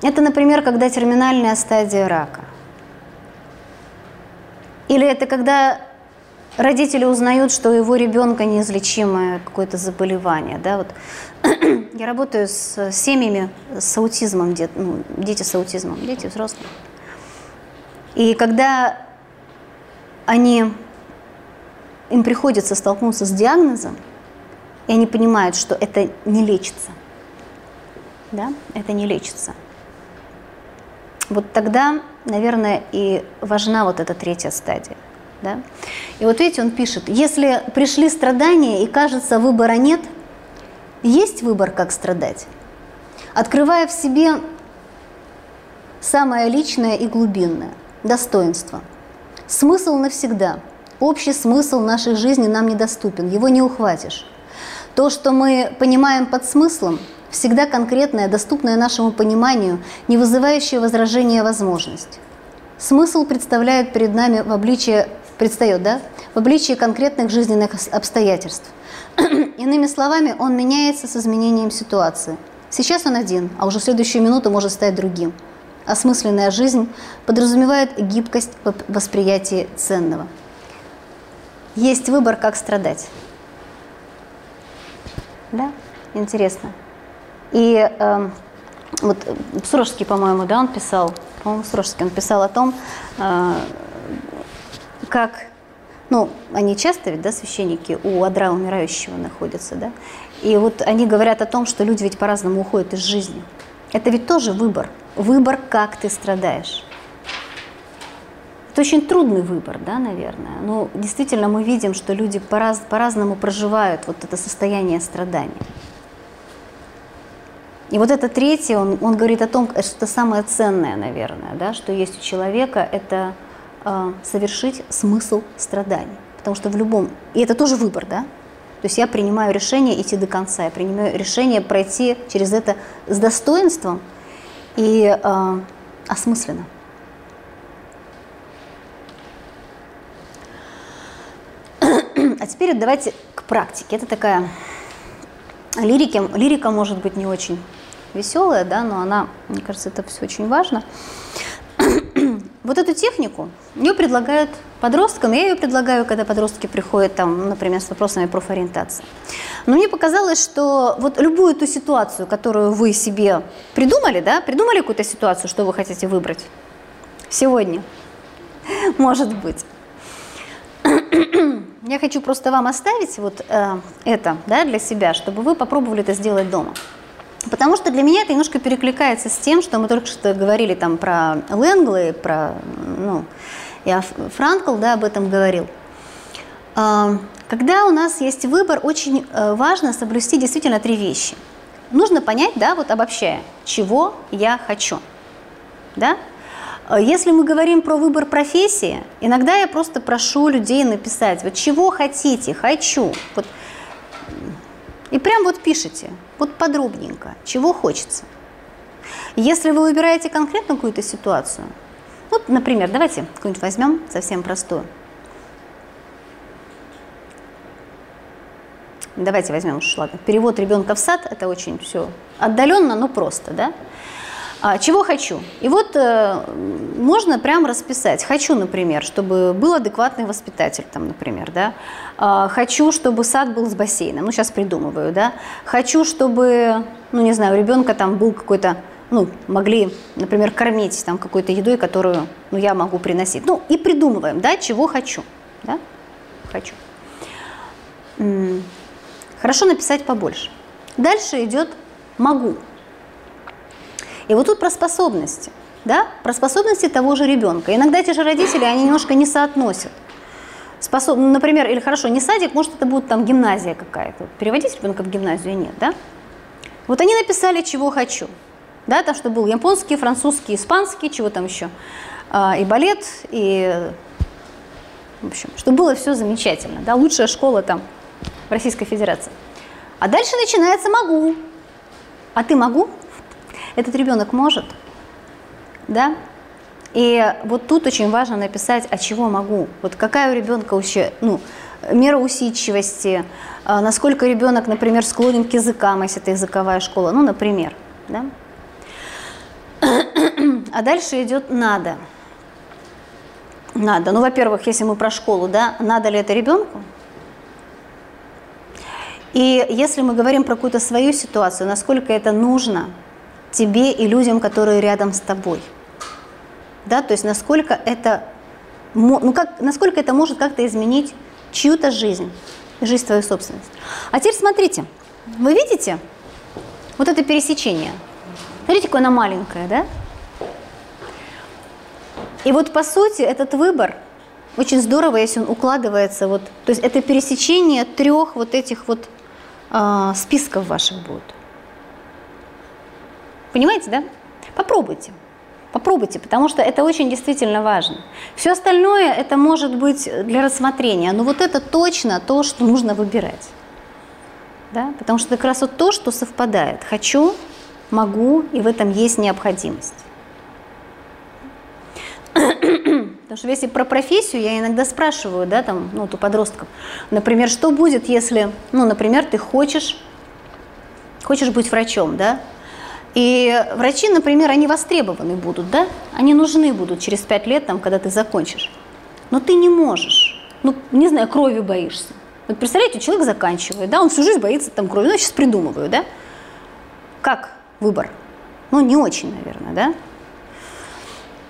Это, например, когда терминальная стадия рака. Или это когда родители узнают, что у его ребенка неизлечимое какое-то заболевание. Да? Вот. <clears throat> Я работаю с семьями с аутизмом, дет, ну, дети с аутизмом, дети взрослые. И когда они, им приходится столкнуться с диагнозом, и они понимают, что это не лечится, да, это не лечится. Вот тогда, наверное, и важна вот эта третья стадия. Да? И вот видите, он пишет, если пришли страдания и кажется выбора нет, есть выбор, как страдать. Открывая в себе самое личное и глубинное – достоинство. Смысл навсегда. Общий смысл нашей жизни нам недоступен, его не ухватишь. То, что мы понимаем под смыслом, всегда конкретная, доступная нашему пониманию, не вызывающая возражения возможность. Смысл представляет перед нами в обличии, предстает, да, в обличии конкретных жизненных обстоятельств. <clears throat> Иными словами, он меняется с изменением ситуации. Сейчас он один, а уже следующую минуту может стать другим. Осмысленная жизнь подразумевает гибкость в восприятии ценного. Есть выбор, как страдать. Да? Интересно. И э, вот Сурожский, по-моему, да, он писал, по-моему, Сурожский, он писал о том, э, как, ну, они часто ведь, да, священники у одра умирающего находятся, да, и вот они говорят о том, что люди ведь по-разному уходят из жизни. Это ведь тоже выбор. Выбор, как ты страдаешь. Это очень трудный выбор, да, наверное. Но действительно мы видим, что люди по-раз, по-разному проживают вот это состояние страдания. И вот это третье, он, он говорит о том, что это самое ценное, наверное, да, что есть у человека, это совершить смысл страданий. Потому что в любом... И это тоже выбор, да? То есть я принимаю решение идти до конца, я принимаю решение пройти через это с достоинством и э, осмысленно. А теперь давайте к практике. Это такая лирики, лирика может быть не очень веселая, да, но она, мне кажется, это все очень важно. Вот эту технику ее предлагают подросткам, я ее предлагаю, когда подростки приходят, там, например, с вопросами профориентации. Но мне показалось, что вот любую ту ситуацию, которую вы себе придумали, да, придумали какую-то ситуацию, что вы хотите выбрать сегодня, <laughs> может быть. <clears throat> Я хочу просто вам оставить вот э, это да, для себя, чтобы вы попробовали это сделать дома. Потому что для меня это немножко перекликается с тем, что мы только что говорили там про Лэнгли, про, ну, я Франкл, да, об этом говорил. А, когда у нас есть выбор, очень э, важно соблюсти действительно три вещи. Нужно понять, да, вот обобщая, чего я хочу, да. А если мы говорим про выбор профессии, иногда я просто прошу людей написать, вот чего хотите, хочу, вот и прям вот пишите, вот подробненько, чего хочется. Если вы выбираете конкретно какую-то ситуацию, вот, например, давайте какую-нибудь возьмем совсем простую. Давайте возьмем ладно, перевод ребенка в сад, это очень все отдаленно, но просто, да? А, чего хочу? И вот э, можно прям расписать. Хочу, например, чтобы был адекватный воспитатель, там, например, да. А, хочу, чтобы сад был с бассейном. Ну, сейчас придумываю, да. Хочу, чтобы, ну, не знаю, у ребенка там был какой-то ну, могли, например, кормить там какой-то едой, которую ну, я могу приносить. Ну, и придумываем, да, чего хочу. Да? Хочу. Хорошо написать побольше. Дальше идет могу. И вот тут про способности, да, про способности того же ребенка. Иногда те же родители, они немножко не соотносят. Способ... Например, или хорошо, не садик, может это будет там гимназия какая-то. Переводить ребенка в гимназию нет, да? Вот они написали, чего хочу. Да, там что был японский, французский, испанский, чего там еще. А, и балет, и в общем, чтобы было все замечательно. Да, лучшая школа там в Российской Федерации. А дальше начинается «могу». А ты могу? Этот ребенок может, да? И вот тут очень важно написать, а чего могу. Вот какая у ребенка вообще, ну, мера усидчивости, а, насколько ребенок, например, склонен к языкам, если это языковая школа, ну, например, да? <clears throat> А дальше идет «надо». Надо. Ну, во-первых, если мы про школу, да, надо ли это ребенку? И если мы говорим про какую-то свою ситуацию, насколько это нужно тебе и людям, которые рядом с тобой. Да, то есть насколько это, ну как, насколько это может как-то изменить чью-то жизнь, жизнь твою собственность. А теперь смотрите, вы видите вот это пересечение? Смотрите, какое оно маленькое, да? И вот по сути этот выбор очень здорово, если он укладывается вот, то есть это пересечение трех вот этих вот э, списков ваших будет. Понимаете, да? Попробуйте. Попробуйте, потому что это очень действительно важно. Все остальное это может быть для рассмотрения, но вот это точно то, что нужно выбирать. Да? Потому что это как раз вот то, что совпадает. Хочу, могу, и в этом есть необходимость. Потому что если про профессию, я иногда спрашиваю, да, там, ну, у подростков, например, что будет, если, ну, например, ты хочешь, хочешь быть врачом, да, и врачи, например, они востребованы будут, да, они нужны будут через пять лет, там, когда ты закончишь, но ты не можешь, ну, не знаю, крови боишься. Вот представляете, человек заканчивает, да, он всю жизнь боится там крови, ну, я сейчас придумываю, да, как выбор? Ну, не очень, наверное, да?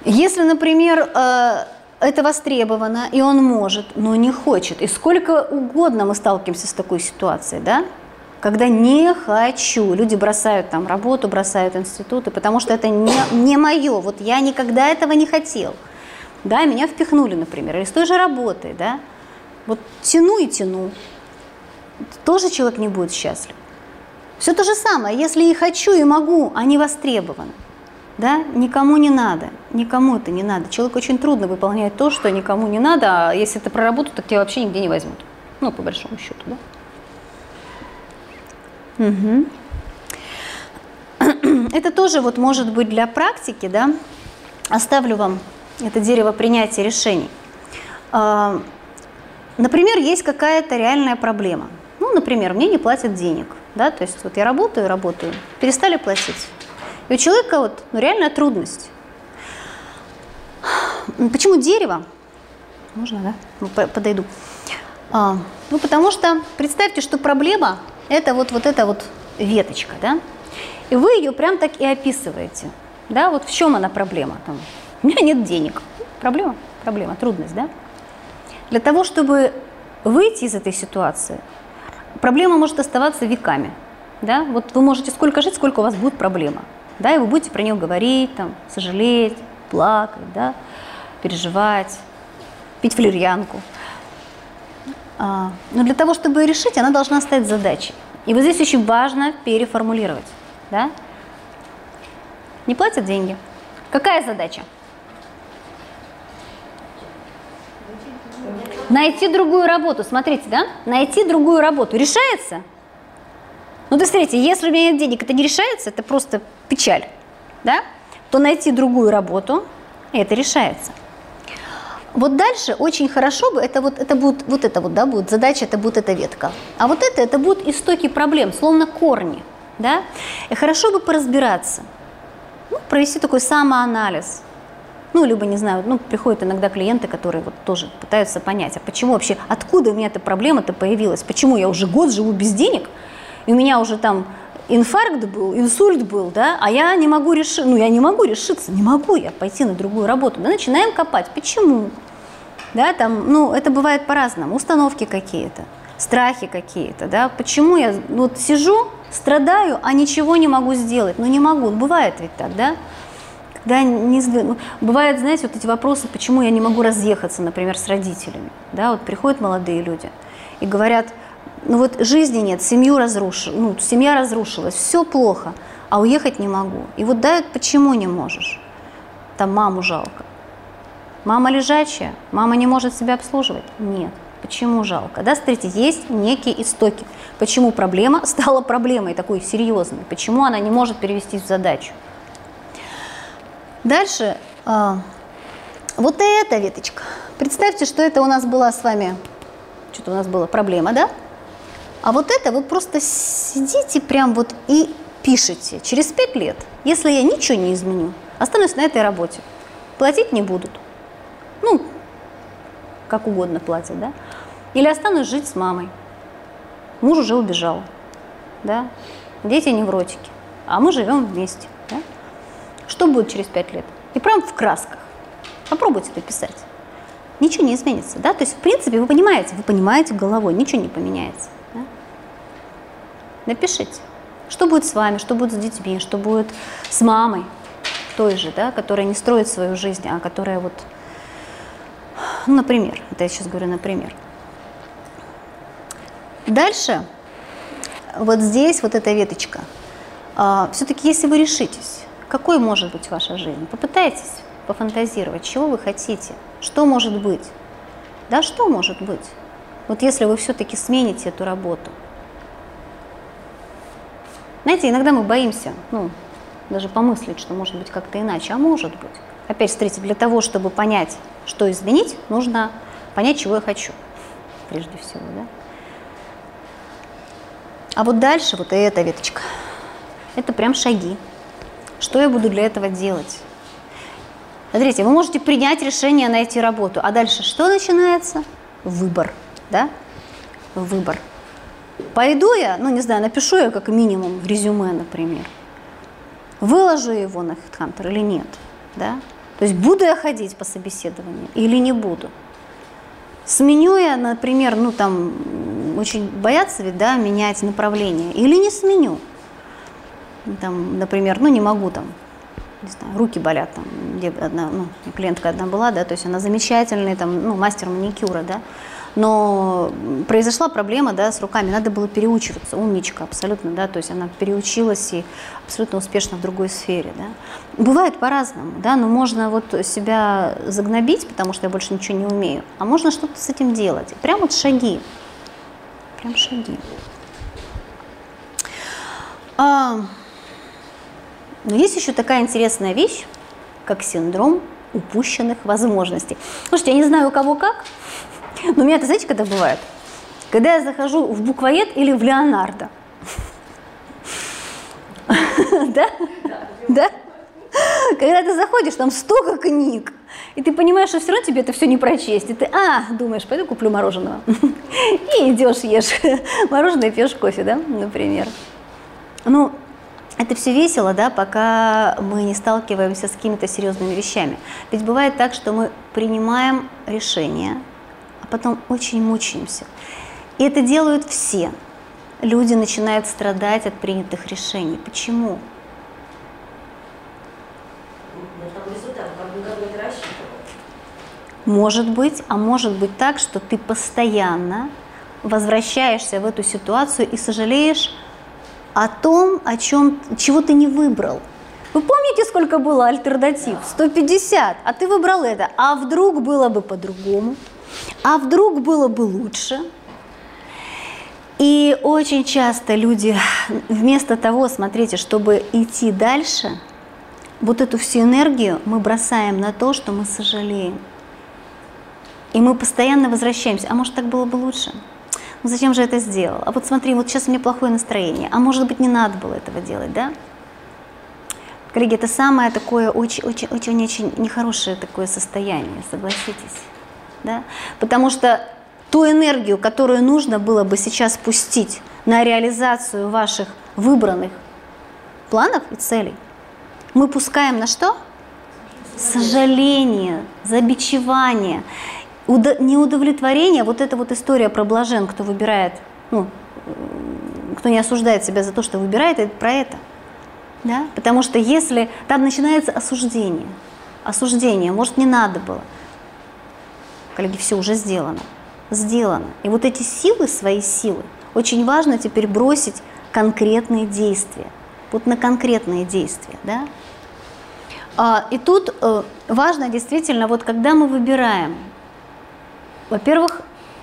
Если, например, э, это востребовано, и он может, но не хочет, и сколько угодно мы сталкиваемся с такой ситуацией, да? Когда не хочу, люди бросают там работу, бросают институты, потому что это не, не мое, вот я никогда этого не хотел. Да, меня впихнули, например, или с той же работой, да, вот тяну и тяну, тоже человек не будет счастлив. Все то же самое, если и хочу, и могу, они востребованы да, никому не надо, никому это не надо. Человеку очень трудно выполнять то, что никому не надо, а если это про работу, так тебя вообще нигде не возьмут. Ну, по большому счету, да. Угу. Это тоже вот может быть для практики, да. Оставлю вам это дерево принятия решений. А, например, есть какая-то реальная проблема. Ну, например, мне не платят денег, да, то есть вот я работаю, работаю, перестали платить и у человека вот, ну, реальная трудность. Почему дерево? Можно, да? Подойду. А, ну, потому что представьте, что проблема – это вот, вот эта вот веточка, да? И вы ее прям так и описываете. Да, вот в чем она проблема? Там, у меня нет денег. Проблема? Проблема, трудность, да? Для того, чтобы выйти из этой ситуации, проблема может оставаться веками. Да? Вот вы можете сколько жить, сколько у вас будет проблема да, и вы будете про нее говорить, там, сожалеть, плакать, да, переживать, пить флюрьянку. А, но для того, чтобы решить, она должна стать задачей. И вот здесь очень важно переформулировать. Да? Не платят деньги. Какая задача? Найти другую работу. Смотрите, да? Найти другую работу. Решается? Ну, то смотрите, если у меня нет денег, это не решается, это просто печаль, да? То найти другую работу, это решается. Вот дальше очень хорошо бы, это вот, это будет, вот это вот, да, будет задача, это будет эта ветка. А вот это, это будут истоки проблем, словно корни, да? И хорошо бы поразбираться, ну, провести такой самоанализ, ну, либо, не знаю, ну, приходят иногда клиенты, которые вот тоже пытаются понять, а почему вообще, откуда у меня эта проблема-то появилась, почему я уже год живу без денег, и у меня уже там инфаркт был, инсульт был, да, а я не могу решить, ну я не могу решиться, не могу я пойти на другую работу. Да, начинаем копать. Почему? Да, там, ну, это бывает по-разному. Установки какие-то, страхи какие-то, да. Почему я вот сижу, страдаю, а ничего не могу сделать? Ну, не могу. Бывает ведь так, да? Когда не ну, бывает, знаете, вот эти вопросы, почему я не могу разъехаться, например, с родителями, да, вот приходят молодые люди и говорят, ну вот жизни нет, семью разрушил, ну, семья разрушилась, все плохо, а уехать не могу. И вот дают, почему не можешь? Там маму жалко. Мама лежачая, мама не может себя обслуживать? Нет. Почему жалко? Да, смотрите, есть некие истоки. Почему проблема <laughs> стала проблемой такой серьезной? Почему она не может перевестись в задачу? Дальше, э, вот эта веточка. Представьте, что это у нас была с вами, что-то у нас была проблема, да? А вот это вы просто сидите прям вот и пишете. Через пять лет, если я ничего не изменю, останусь на этой работе. Платить не будут. Ну, как угодно платят, да? Или останусь жить с мамой. Муж уже убежал, да? Дети невротики, а мы живем вместе, да? Что будет через пять лет? И прям в красках. Попробуйте это писать. Ничего не изменится, да? То есть, в принципе, вы понимаете, вы понимаете головой, ничего не поменяется. Напишите, что будет с вами, что будет с детьми, что будет с мамой той же, да, которая не строит свою жизнь, а которая вот, ну, например, это я сейчас говорю, например. Дальше, вот здесь вот эта веточка. А, Все-таки, если вы решитесь, какой может быть ваша жизнь, попытайтесь пофантазировать, чего вы хотите, что может быть, да, что может быть. Вот если вы все-таки смените эту работу. Знаете, иногда мы боимся, ну, даже помыслить, что может быть как-то иначе, а может быть. Опять, смотрите, для того, чтобы понять, что изменить, нужно понять, чего я хочу, прежде всего, да. А вот дальше, вот эта веточка, это прям шаги. Что я буду для этого делать? Смотрите, вы можете принять решение найти работу, а дальше что начинается? Выбор, да? Выбор. Пойду я, ну не знаю, напишу я как минимум в резюме, например. Выложу его на HeadHunter или нет, да? То есть буду я ходить по собеседованию или не буду? Сменю я, например, ну там очень боятся ведь, да, менять направление или не сменю? Там, например, ну не могу там не знаю, руки болят, там, где одна, ну, клиентка одна была, да, то есть она замечательный, там, ну, мастер маникюра, да, но произошла проблема, да, с руками, надо было переучиваться, умничка абсолютно, да, то есть она переучилась и абсолютно успешно в другой сфере, да. Бывает по-разному, да, но можно вот себя загнобить, потому что я больше ничего не умею, а можно что-то с этим делать, прям вот шаги, прям шаги. А, но есть еще такая интересная вещь, как синдром упущенных возможностей. Слушайте, я не знаю, у кого как, но у меня это, знаете, когда бывает? Когда я захожу в буквоед или в Леонардо. <laughs> Да? Да? Когда ты заходишь, там столько книг, и ты понимаешь, что все равно тебе это все не прочесть. И ты, а, думаешь, пойду куплю мороженого. <laughs> И идешь, ешь <laughs> мороженое, пьешь кофе, да, например. Ну, это все весело, да, пока мы не сталкиваемся с какими-то серьезными вещами. Ведь бывает так, что мы принимаем решение, потом очень мучаемся. И это делают все. Люди начинают страдать от принятых решений. Почему? Может быть, а может быть так, что ты постоянно возвращаешься в эту ситуацию и сожалеешь о том, о чем, чего ты не выбрал. Вы помните, сколько было альтернатив? 150. А ты выбрал это. А вдруг было бы по-другому? А вдруг было бы лучше? И очень часто люди вместо того, смотрите, чтобы идти дальше, вот эту всю энергию мы бросаем на то, что мы сожалеем. И мы постоянно возвращаемся. А может, так было бы лучше? ну зачем же это сделал? А вот смотри, вот сейчас у меня плохое настроение, а может быть не надо было этого делать, да? Коллеги, это самое такое очень-очень-очень нехорошее такое состояние, согласитесь, да? Потому что ту энергию, которую нужно было бы сейчас пустить на реализацию ваших выбранных планов и целей, мы пускаем на что? Сожаление, забичевание неудовлетворение, вот эта вот история про блажен, кто выбирает, ну, кто не осуждает себя за то, что выбирает, это про это. Да? Потому что если там начинается осуждение, осуждение, может, не надо было. Коллеги, все уже сделано. Сделано. И вот эти силы, свои силы, очень важно теперь бросить конкретные действия. Вот на конкретные действия, да? А, и тут э, важно действительно, вот когда мы выбираем, во-первых,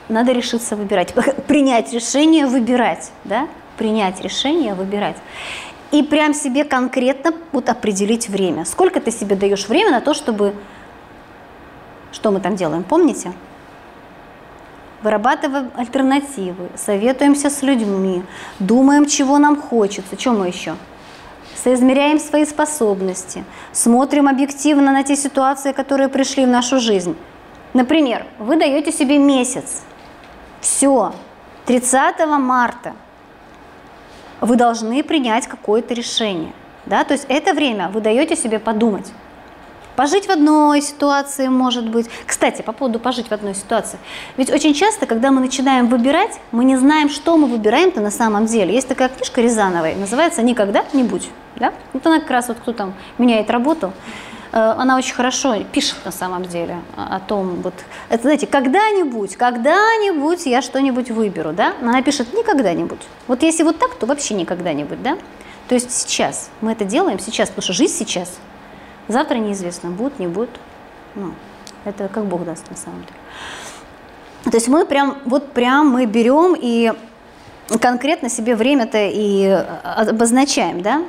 надо решиться выбирать, <laughs> принять решение выбирать, да, принять решение выбирать. И прям себе конкретно вот определить время. Сколько ты себе даешь время на то, чтобы... Что мы там делаем, помните? Вырабатываем альтернативы, советуемся с людьми, думаем, чего нам хочется. Чем мы еще? Соизмеряем свои способности, смотрим объективно на те ситуации, которые пришли в нашу жизнь. Например, вы даете себе месяц. Все, 30 марта вы должны принять какое-то решение. Да? То есть это время вы даете себе подумать. Пожить в одной ситуации, может быть. Кстати, по поводу пожить в одной ситуации. Ведь очень часто, когда мы начинаем выбирать, мы не знаем, что мы выбираем-то на самом деле. Есть такая книжка Рязановой, называется «Никогда-нибудь». Да? Вот она как раз, вот кто там меняет работу, э, она очень хорошо пишет на самом деле о том, вот, это, знаете, когда-нибудь, когда-нибудь я что-нибудь выберу, да? Она пишет никогда-нибудь. Вот если вот так, то вообще никогда-нибудь, да? То есть сейчас, мы это делаем сейчас, потому что жизнь сейчас – Завтра неизвестно, будет, не будет. Ну, это как Бог даст на самом деле. То есть мы прям, вот прям мы берем и конкретно себе время-то и обозначаем, да?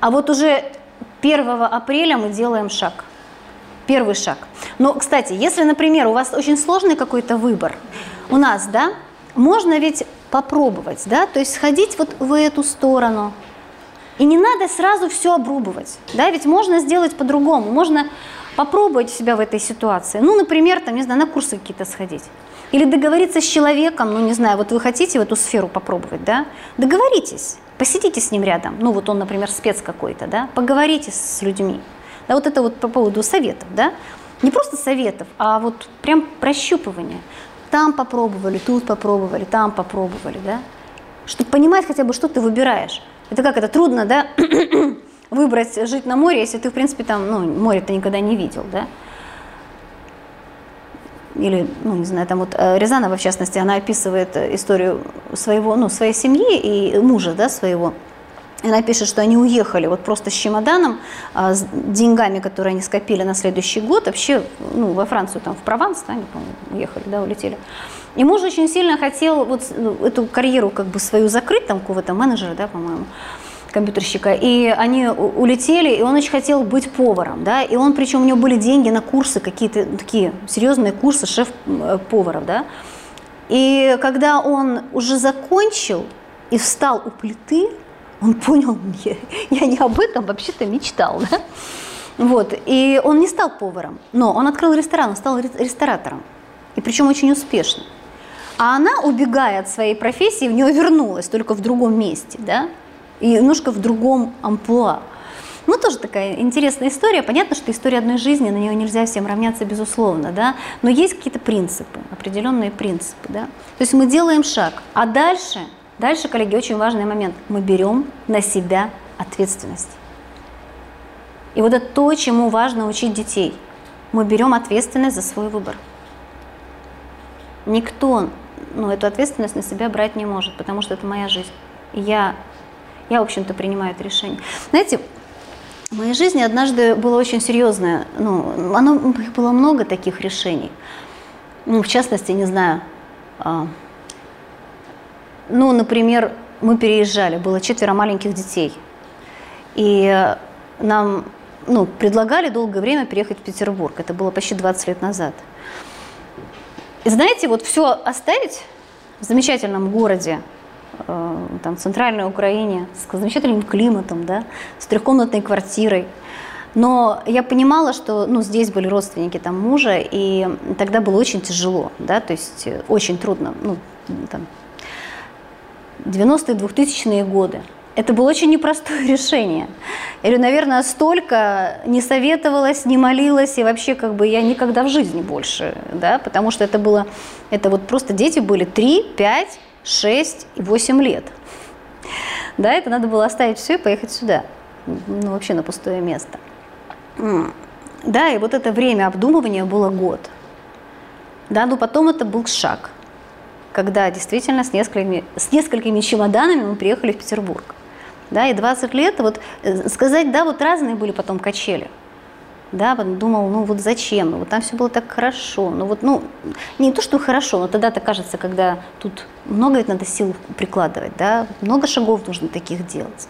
А вот уже 1 апреля мы делаем шаг. Первый шаг. Но, кстати, если, например, у вас очень сложный какой-то выбор, у нас, да, можно ведь попробовать, да, то есть сходить вот в эту сторону, и не надо сразу все обрубывать, да, ведь можно сделать по-другому, можно попробовать себя в этой ситуации. Ну, например, там, не знаю, на курсы какие-то сходить. Или договориться с человеком, ну, не знаю, вот вы хотите в эту сферу попробовать, да, договоритесь, посидите с ним рядом, ну, вот он, например, спец какой-то, да, поговорите с людьми. Да, вот это вот по поводу советов, да, не просто советов, а вот прям прощупывание. Там попробовали, тут попробовали, там попробовали, да, чтобы понимать хотя бы, что ты выбираешь. Это как это трудно, да, <clears throat> выбрать жить на море, если ты, в принципе, там, ну, море ты никогда не видел, да? Или, ну, не знаю, там вот э, Рязанова, в частности, она описывает историю своего, ну, своей семьи и мужа, да, своего. Она пишет, что они уехали вот просто с чемоданом, а, с деньгами, которые они скопили на следующий год, вообще, ну, во Францию, там, в Прованс, да, они, по-моему, уехали, да, улетели. И муж очень сильно хотел вот ну, эту карьеру как бы свою закрыть, там какого-то менеджера, да, по-моему, компьютерщика, и они улетели, и он очень хотел быть поваром, да, и он, причем у него были деньги на курсы, какие-то такие серьезные курсы шеф-поваров, да, и когда он уже закончил и встал у плиты, он понял, <laughs> я, я не об этом вообще-то мечтал, да, вот, и он не стал поваром, но он открыл ресторан, он стал ресторатором, и причем очень успешно. А она, убегая от своей профессии, в нее вернулась, только в другом месте, да, и немножко в другом амплуа. Ну, тоже такая интересная история. Понятно, что история одной жизни, на нее нельзя всем равняться, безусловно, да, но есть какие-то принципы, определенные принципы, да. То есть мы делаем шаг, а дальше, дальше, коллеги, очень важный момент, мы берем на себя ответственность. И вот это то, чему важно учить детей. Мы берем ответственность за свой выбор. Никто ну, эту ответственность на себя брать не может, потому что это моя жизнь. И я, я в общем-то, принимаю это решение. Знаете, в моей жизни однажды было очень серьезное, ну, оно, было много таких решений. Ну, в частности, не знаю, а, ну, например, мы переезжали, было четверо маленьких детей. И нам ну, предлагали долгое время переехать в Петербург. Это было почти 20 лет назад. Знаете, вот все оставить в замечательном городе, э, там, в центральной Украине, с замечательным климатом, да, с трехкомнатной квартирой. Но я понимала, что ну, здесь были родственники там, мужа, и тогда было очень тяжело, да, то есть э, очень трудно, ну, там, 90-е, 2000-е годы. Это было очень непростое <laughs> решение. Я говорю, наверное, столько не советовалась, не молилась, и вообще как бы я никогда в жизни больше, да, потому что это было, это вот просто дети были 3, 5, 6 и 8 лет. Да, это надо было оставить все и поехать сюда, ну вообще на пустое место. Да, и вот это время обдумывания было год. Да, но потом это был шаг, когда действительно с несколькими, с несколькими чемоданами мы приехали в Петербург да, и 20 лет, вот э, сказать, да, вот разные были потом качели, да, потом думал, ну вот зачем, вот там все было так хорошо, ну вот, ну, не то, что хорошо, но тогда-то кажется, когда тут много ведь надо сил прикладывать, да, много шагов нужно таких делать.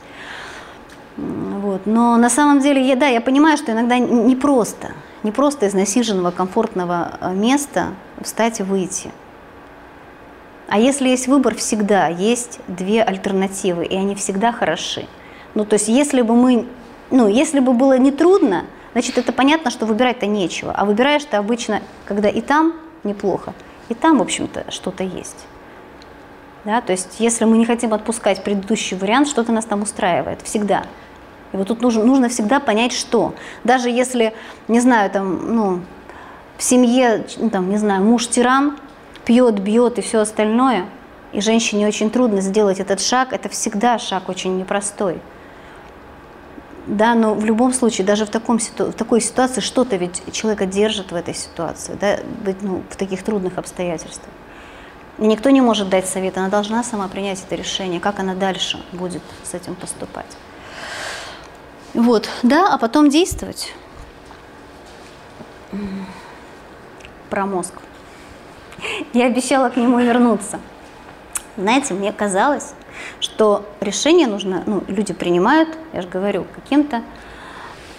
Вот. Но на самом деле, я, да, я понимаю, что иногда не просто, не просто из насиженного, комфортного э, места встать и выйти. А если есть выбор, всегда есть две альтернативы, и они всегда хороши. Ну, то есть, если бы мы, ну, если бы было нетрудно, значит, это понятно, что выбирать-то нечего. А выбираешь ты обычно, когда и там неплохо, и там, в общем-то, что-то есть. Да? То есть, если мы не хотим отпускать предыдущий вариант, что-то нас там устраивает всегда. И вот тут нужно, нужно всегда понять, что. Даже если, не знаю, там, ну, в семье, ну, там, не знаю, муж тиран, пьет, бьет и все остальное, и женщине очень трудно сделать этот шаг, это всегда шаг очень непростой. Да, но в любом случае, даже в, таком, в такой ситуации что-то ведь человека держит в этой ситуации, да, быть, ну, в таких трудных обстоятельствах. И никто не может дать совет, она должна сама принять это решение, как она дальше будет с этим поступать. Вот, да, а потом действовать. Про мозг. Я обещала к нему вернуться. Знаете, мне казалось, что решение нужно, ну, люди принимают, я же говорю, каким-то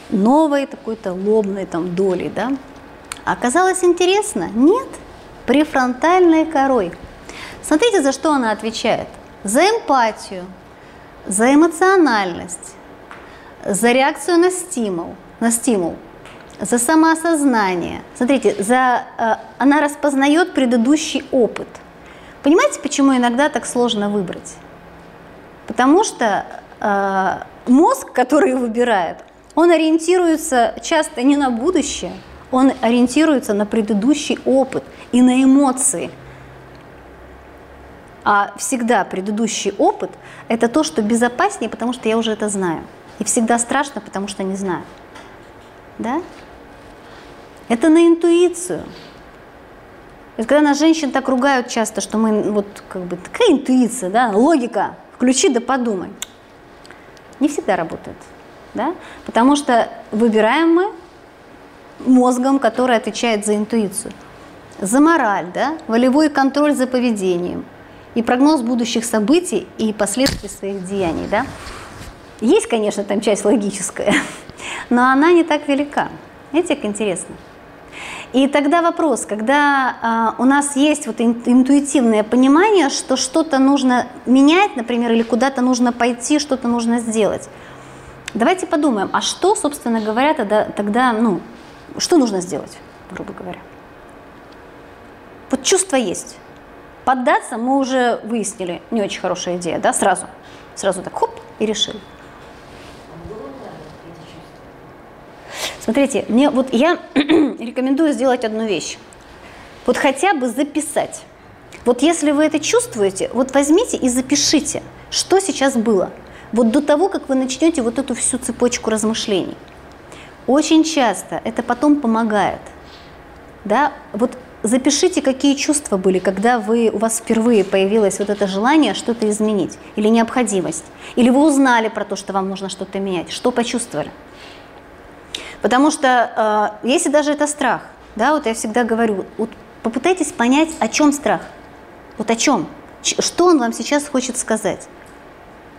новой такой-то лобной там долей, да. А оказалось интересно, нет, префронтальной корой. Смотрите, за что она отвечает. За эмпатию, за эмоциональность, за реакцию на стимул, на стимул, за самоосознание. Смотрите, за, э, она распознает предыдущий опыт. Понимаете, почему иногда так сложно выбрать? Потому что э, мозг, который выбирает, он ориентируется часто не на будущее, он ориентируется на предыдущий опыт и на эмоции. А всегда предыдущий опыт – это то, что безопаснее, потому что я уже это знаю. И всегда страшно, потому что не знаю. Да? Это на интуицию. Это когда нас женщин так ругают часто, что мы, вот как бы, такая интуиция, да, логика, включи да подумай. Не всегда работает, да, потому что выбираем мы мозгом, который отвечает за интуицию, за мораль, да, волевой контроль за поведением и прогноз будущих событий и последствий своих деяний, да. Есть, конечно, там часть логическая, <laughs> но она не так велика. Видите, как интересно? И тогда вопрос, когда э, у нас есть вот интуитивное понимание, что что-то нужно менять, например, или куда-то нужно пойти, что-то нужно сделать. Давайте подумаем, а что, собственно говоря, тогда, тогда ну, что нужно сделать, грубо говоря? Вот чувство есть. Поддаться мы уже выяснили, не очень хорошая идея, да, сразу. Сразу так хоп и решили. Смотрите, мне вот я <clears throat> рекомендую сделать одну вещь. Вот хотя бы записать. Вот если вы это чувствуете, вот возьмите и запишите, что сейчас было. Вот до того, как вы начнете вот эту всю цепочку размышлений. Очень часто это потом помогает. Да? Вот запишите, какие чувства были, когда вы, у вас впервые появилось вот это желание что-то изменить, или необходимость, или вы узнали про то, что вам нужно что-то менять, что почувствовали. Потому что э, если даже это страх, да, вот я всегда говорю, вот попытайтесь понять, о чем страх, вот о чем, что он вам сейчас хочет сказать.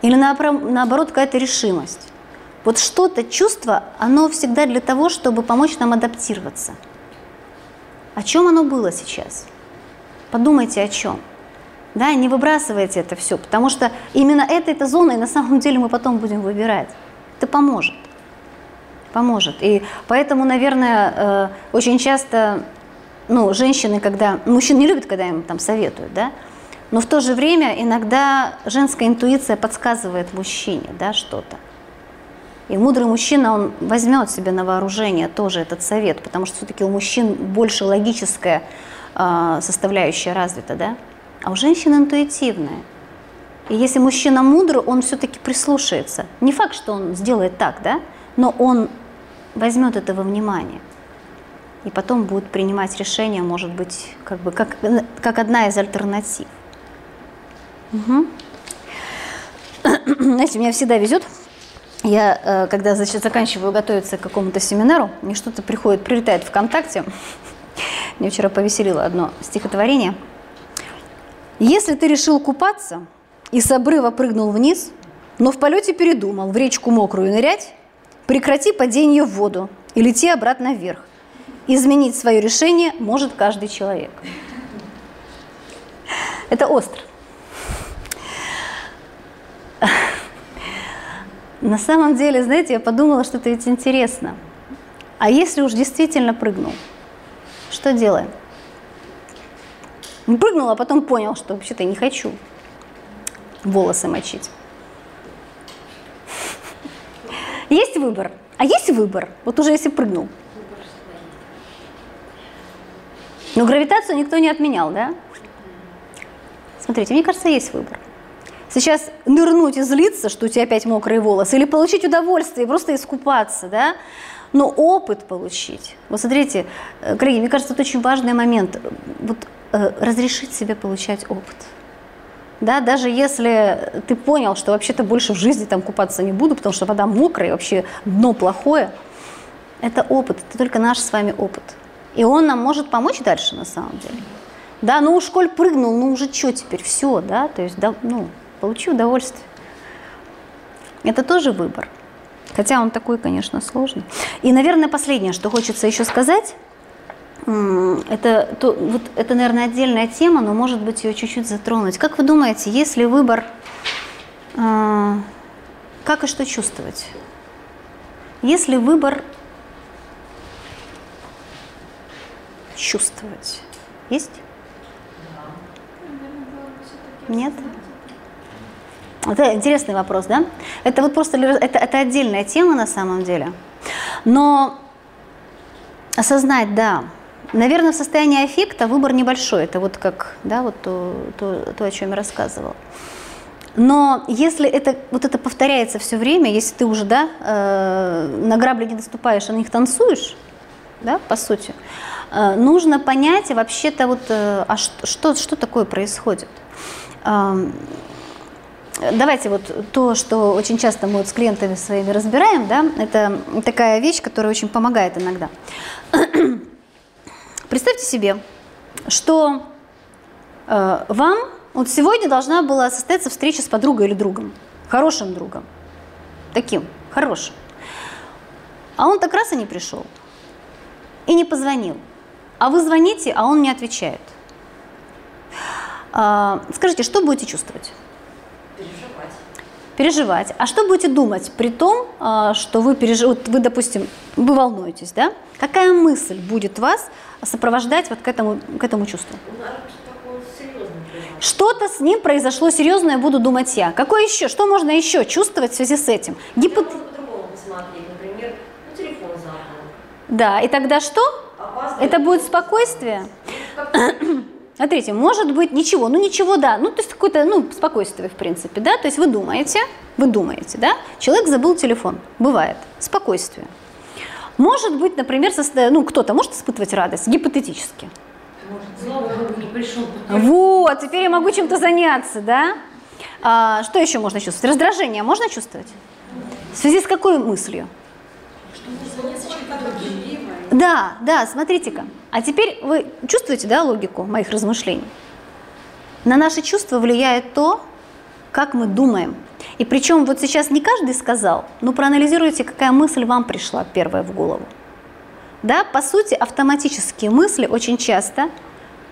Или наоборот, какая-то решимость. Вот что-то, чувство, оно всегда для того, чтобы помочь нам адаптироваться. О чем оно было сейчас? Подумайте о чем. Да, не выбрасывайте это все, потому что именно этой-то зоной на самом деле мы потом будем выбирать. Это поможет поможет. И поэтому, наверное, э, очень часто ну, женщины, когда... Мужчин не любят, когда им там советуют, да? Но в то же время иногда женская интуиция подсказывает мужчине да, что-то. И мудрый мужчина, он возьмет себе на вооружение тоже этот совет, потому что все-таки у мужчин больше логическая э, составляющая развита, да? А у женщин интуитивная. И если мужчина мудрый, он все-таки прислушается. Не факт, что он сделает так, да? Но он возьмет это во внимание и потом будет принимать решение, может быть, как, бы, как, как одна из альтернатив. Угу. <clears throat> Знаете, меня всегда везет. Я, э, когда значит, заканчиваю готовиться к какому-то семинару, мне что-то приходит, прилетает ВКонтакте. <laughs> Мне вчера повеселило одно стихотворение. Если ты решил купаться и с обрыва прыгнул вниз, но в полете передумал в речку мокрую нырять, Прекрати падение в воду и лети обратно вверх. Изменить свое решение может каждый человек. Это остро. На самом деле, знаете, я подумала, что это ведь интересно. А если уж действительно прыгнул, что делаем? Ну, прыгнул, а потом понял, что вообще-то не хочу волосы мочить. Есть выбор. А есть выбор. Вот уже если прыгнул. Но гравитацию никто не отменял, да? Смотрите, мне кажется, есть выбор. Сейчас нырнуть и злиться, что у тебя опять мокрые волосы, или получить удовольствие, просто искупаться, да? Но опыт получить. Вот смотрите, э, коллеги, мне кажется, это очень важный момент. Вот э, разрешить себе получать опыт. Да, даже если ты понял, что вообще-то больше в жизни там купаться не буду, потому что вода мокрая, вообще дно плохое, это опыт, это только наш с вами опыт. И он нам может помочь дальше на самом деле. Да, ну уж коль прыгнул, ну уже что теперь, все, да, то есть, да, ну, получи удовольствие. Это тоже выбор. Хотя он такой, конечно, сложный. И, наверное, последнее, что хочется еще сказать, это, то, вот, это, наверное, отдельная тема, но, может быть, ее чуть-чуть затронуть. Как вы думаете, если выбор, э, как и что чувствовать? Если выбор чувствовать, есть? Нет? Это интересный вопрос, да? Это вот просто это, это отдельная тема на самом деле. Но осознать, да, наверное, в состоянии аффекта выбор небольшой. Это вот как, да, вот то, то, то о чем я рассказывала. Но если это, вот это повторяется все время, если ты уже да, э, на грабли не наступаешь, а на них танцуешь, да, по сути, э, нужно понять вообще-то, вот, э, а что, что такое происходит. Давайте вот то, что очень часто мы вот с клиентами своими разбираем, да, это такая вещь, которая очень помогает иногда. Представьте себе, что э, вам вот сегодня должна была состояться встреча с подругой или другом, хорошим другом, таким, хорошим. А он так раз и не пришел, и не позвонил. А вы звоните, а он не отвечает. А, скажите, что будете чувствовать? Переживать. А что будете думать при том, а, что вы, переж... вот вы, допустим, вы волнуетесь, да? Какая мысль будет вас сопровождать вот к этому, к этому чувству? Что-то с ним произошло серьезное, буду думать я. Какое еще? Что можно еще чувствовать в связи с этим? Гипот... например, ну. Да, и тогда что? Это будет спокойствие? Смотрите, может быть ничего, ну ничего, да, ну то есть какое-то, ну, спокойствие в принципе, да, то есть вы думаете, вы думаете, да, человек забыл телефон, бывает, спокойствие. Может быть, например, состо... ну кто-то может испытывать радость, гипотетически. Вот, теперь я могу чем-то заняться, да. А, что еще можно чувствовать? Раздражение можно чувствовать? В связи с какой мыслью? Да, да, смотрите-ка. А теперь вы чувствуете, да, логику моих размышлений? На наши чувства влияет то, как мы думаем. И причем вот сейчас не каждый сказал, но проанализируйте, какая мысль вам пришла первая в голову. Да, по сути, автоматические мысли очень часто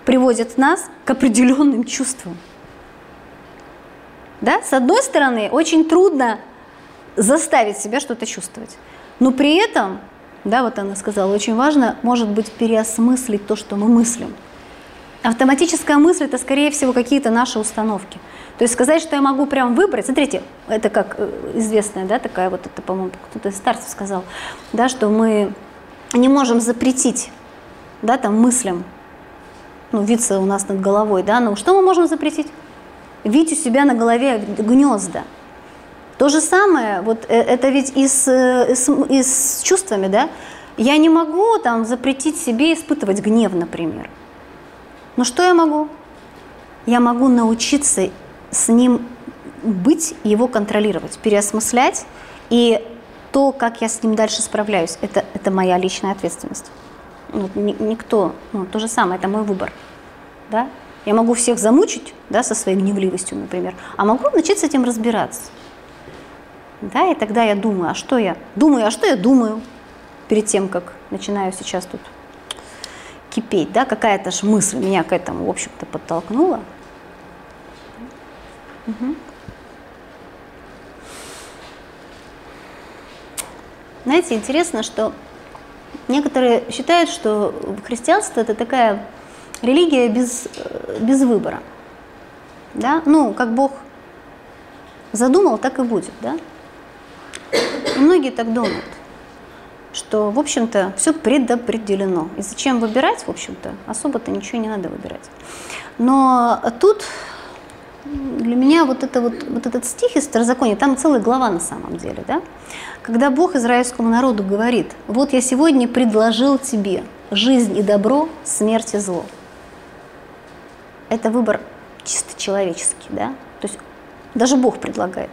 приводят нас к определенным чувствам. Да? С одной стороны, очень трудно заставить себя что-то чувствовать, но при этом да, вот она сказала, очень важно, может быть, переосмыслить то, что мы мыслим. Автоматическая мысль – это, скорее всего, какие-то наши установки. То есть сказать, что я могу прям выбрать, смотрите, это как э, известная, да, такая вот, это, по-моему, кто-то из старцев сказал, да, что мы не можем запретить, да, там, мыслям, ну, виться у нас над головой, да, но что мы можем запретить? Видеть у себя на голове гнезда – то же самое, вот э, это ведь и с, и с, и с чувствами, да? Я не могу там запретить себе испытывать гнев, например. Но что я могу? Я могу научиться с ним быть, его контролировать, переосмыслять. И то, как я с ним дальше справляюсь, это, это моя личная ответственность. Ну, никто, ну, то же самое, это мой выбор. Да? Я могу всех замучить да, со своей гневливостью, например, а могу начать с этим разбираться. Да, и тогда я думаю, а что я думаю, а что я думаю перед тем, как начинаю сейчас тут кипеть, да, какая-то же мысль меня к этому, в общем-то, подтолкнула. Угу. Знаете, интересно, что Некоторые считают, что христианство это такая религия без, э, без выбора. Да? Ну, как Бог задумал, так и будет. Да? И многие так думают, что, в общем-то, все предопределено. И зачем выбирать, в общем-то, особо-то ничего не надо выбирать. Но тут для меня вот, это вот, вот этот стих из Второзакония, там целая глава на самом деле, да? Когда Бог израильскому народу говорит, вот я сегодня предложил тебе жизнь и добро, смерть и зло. Это выбор чисто человеческий, да? То есть даже Бог предлагает.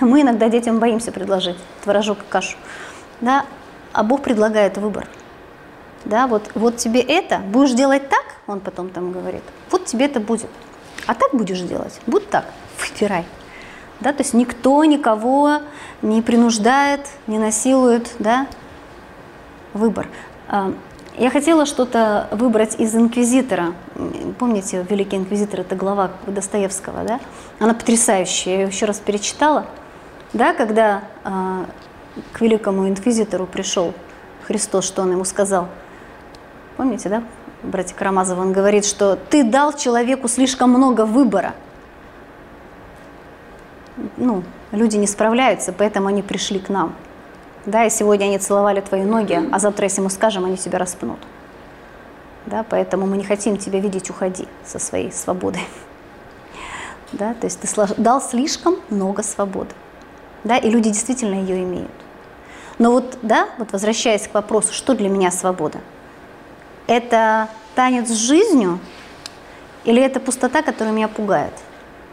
Мы иногда детям боимся предложить творожок и кашу, да? А Бог предлагает выбор. Да, вот, вот тебе это, будешь делать так, он потом там говорит, вот тебе это будет. А так будешь делать, будь так, выбирай. Да, то есть никто никого не принуждает, не насилует, да, выбор. Я хотела что-то выбрать из «Инквизитора». Помните, «Великий инквизитор» — это глава Достоевского, да? Она потрясающая, я ее еще раз перечитала. Да, когда э, к великому инквизитору пришел Христос, что он ему сказал? Помните, да? Братья Карамазов, он говорит, что ты дал человеку слишком много выбора. Ну, люди не справляются, поэтому они пришли к нам. Да, и сегодня они целовали твои ноги, а завтра, если мы скажем, они себя распнут. Да, поэтому мы не хотим тебя видеть, уходи со своей свободой. Да, то есть ты дал слишком много свободы. Да, и люди действительно ее имеют. Но вот, да, вот возвращаясь к вопросу, что для меня свобода? Это танец с жизнью или это пустота, которая меня пугает?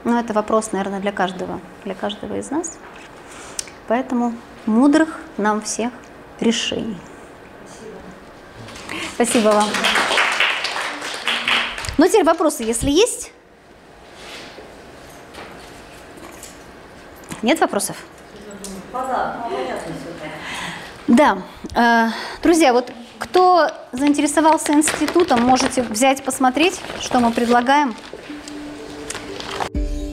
Ну, это вопрос, наверное, для каждого, для каждого из нас. Поэтому мудрых нам всех решений. Спасибо. Спасибо вам. Ну, теперь вопросы, если есть? Нет вопросов? Да. Э, друзья, вот кто заинтересовался институтом, можете взять, посмотреть, что мы предлагаем.